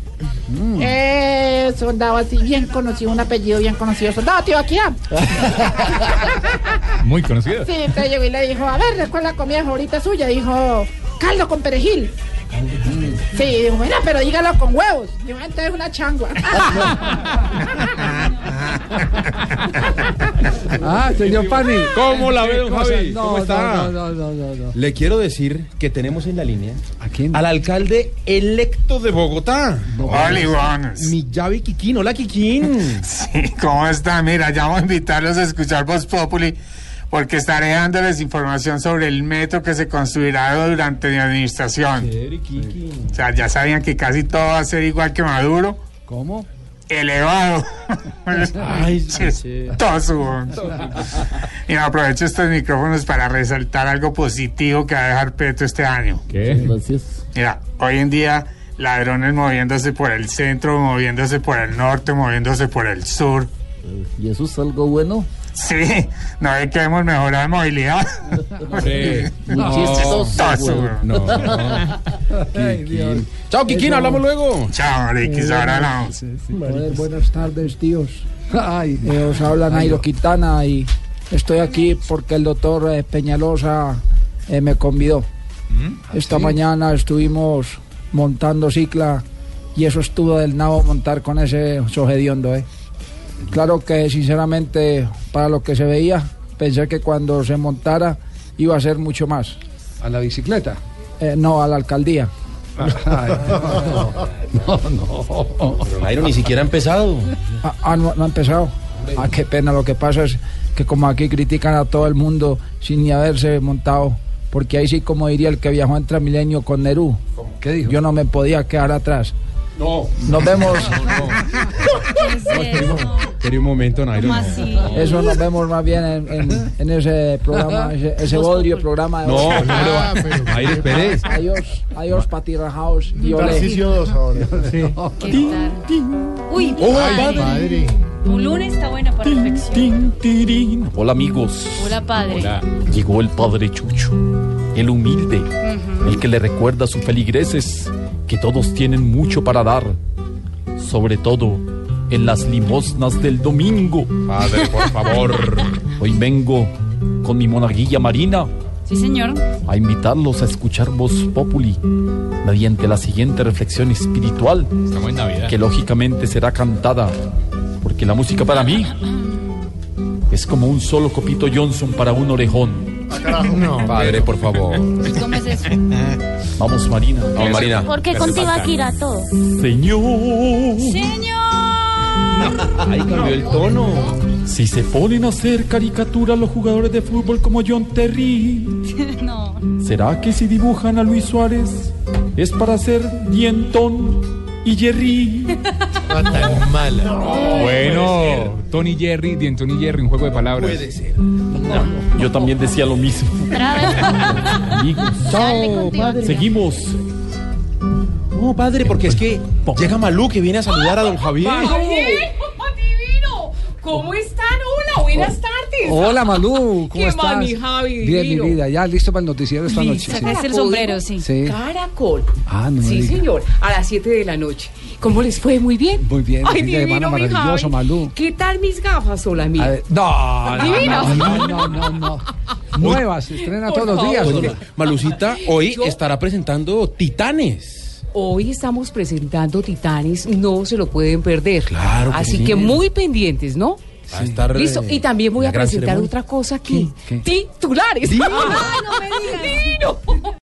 Mm. Eh, soldado así, bien conocido, un apellido bien conocido. Soldado Tibaquirá. Muy conocido. Sí, entonces llegó y le dijo, a ver, ¿cuál es la comida favorita suya? Dijo, caldo con perejil. Sí, bueno, pero dígalo con huevos. Yo entonces una changua. Ah, señor Pani. ¿Cómo la ve, don. Javi? No, ¿Cómo está? No, no, no, no, no. Le quiero decir que tenemos en la línea ¿A quién? al alcalde electo de Bogotá. Hola, Iván. Mi Yavi Kikín. Hola, Kikín. Sí, ¿cómo está? Mira, ya voy a invitarlos a escuchar Voz Populi porque estaré dándoles información sobre el metro que se construirá durante mi administración. O sea, ya sabían que casi todo va a ser igual que Maduro. ¿Cómo? Elevado. Ay, Chistoso. Y aprovecho estos micrófonos para resaltar algo positivo que va a dejar Petro este año. ¿Qué? Gracias. Mira, hoy en día ladrones moviéndose por el centro, moviéndose por el norte, moviéndose por el sur. ¿Y eso es algo bueno? Sí, no ve que hemos mejorado la movilidad. Sí. Muy No, chistoso. No. Ay. Chao, Kikín. Eso- Hablamos luego. Chao, Riquis, ahora hablamos. Joder, buenas tardes, tíos. Ay, eh, os habla Nairo Quintana y estoy aquí porque el doctor eh, Peñalosa eh, me convidó. Esta mañana estuvimos montando cicla y eso estuvo del nabo montar con ese sogediondo, ¿eh? Claro que sinceramente para lo que se veía pensé que cuando se montara iba a ser mucho más. ¿A la bicicleta? Eh, no, a la alcaldía. Ay, no, no. Pero Nairo ni siquiera ha empezado. Ah, ah, no, no ha empezado. Ah, qué pena. Lo que pasa es que como aquí critican a todo el mundo sin ni haberse montado, porque ahí sí, como diría el que viajó en Transmilenio con Nerú, ¿Qué dijo? yo no me podía quedar atrás. No. Nos vemos, Espere un momento, Nairo. ¿Cómo no. así? eso nos vemos más bien en, en- en ese programa, ese, ese bodrio programa. de No, no, pero, Nairo, espere. Adiós, adiós, patirrajaos y olé. Tarcisio 2 ahora. ¿Qué tal? Uy, ¡Oh, padre. padre! un lunes está buena para reflexión. Hola amigos. Hola, padre. Hola. Llegó el padre Chucho, el humilde, Ujú. el que le recuerda a sus feligreses que todos tienen mucho para dar, sobre todo en las limosnas del domingo. Padre, por favor. Hoy vengo con mi monaguilla Marina Sí, señor. a invitarlos a escuchar Voz Populi mediante la siguiente reflexión espiritual Estamos en Navidad. que lógicamente será cantada, porque la música para mí es como un solo copito Johnson para un orejón. No. Padre, por favor. ¿Cómo es eso? Vamos Marina. Vamos, Marina. Porque contigo aquí irá todo. Señor, Señor. Ahí cambió el tono. si se ponen a hacer caricatura los jugadores de fútbol como John Terry, No. ¿será que si dibujan a Luis Suárez es para hacer dientón y Jerry? tan mala. Bueno, Tony Jerry, de Tony Jerry, un juego de palabras. Puede ser. Yo también decía lo mismo. Amigos, contigo. seguimos. No, padre, porque es que llega Malú que viene a saludar a don Javier. divino! ¿Cómo están? Hola, buenas tardes. Hola Malú, ¿cómo ¿Qué estás? más, mi Javi, Bien, mi vida, ya listo para el noticiero esta noche. sí. Sacaste el sombrero, sí. Sí. Caracol. Ah, no me Sí, diga. señor. A las 7 de la noche. ¿Cómo les fue? Muy bien. Muy bien, Ay, divino, mi maravilloso, Javi. Malú. ¿Qué tal mis gafas? Hola, A mía. ver, no, no, no, no, no, no. Nuevas, se estrena Por todos los días. Malucita hoy Yo- estará presentando Titanes. Hoy estamos presentando Titanes, no se lo pueden perder. Claro que Así sí. que muy pendientes, ¿no? A estar, Listo, eh, y también voy a presentar ceremonia. otra cosa aquí. ¿Qué? Titulares. Divino. ¡Ah, no me digas! ¡Divino!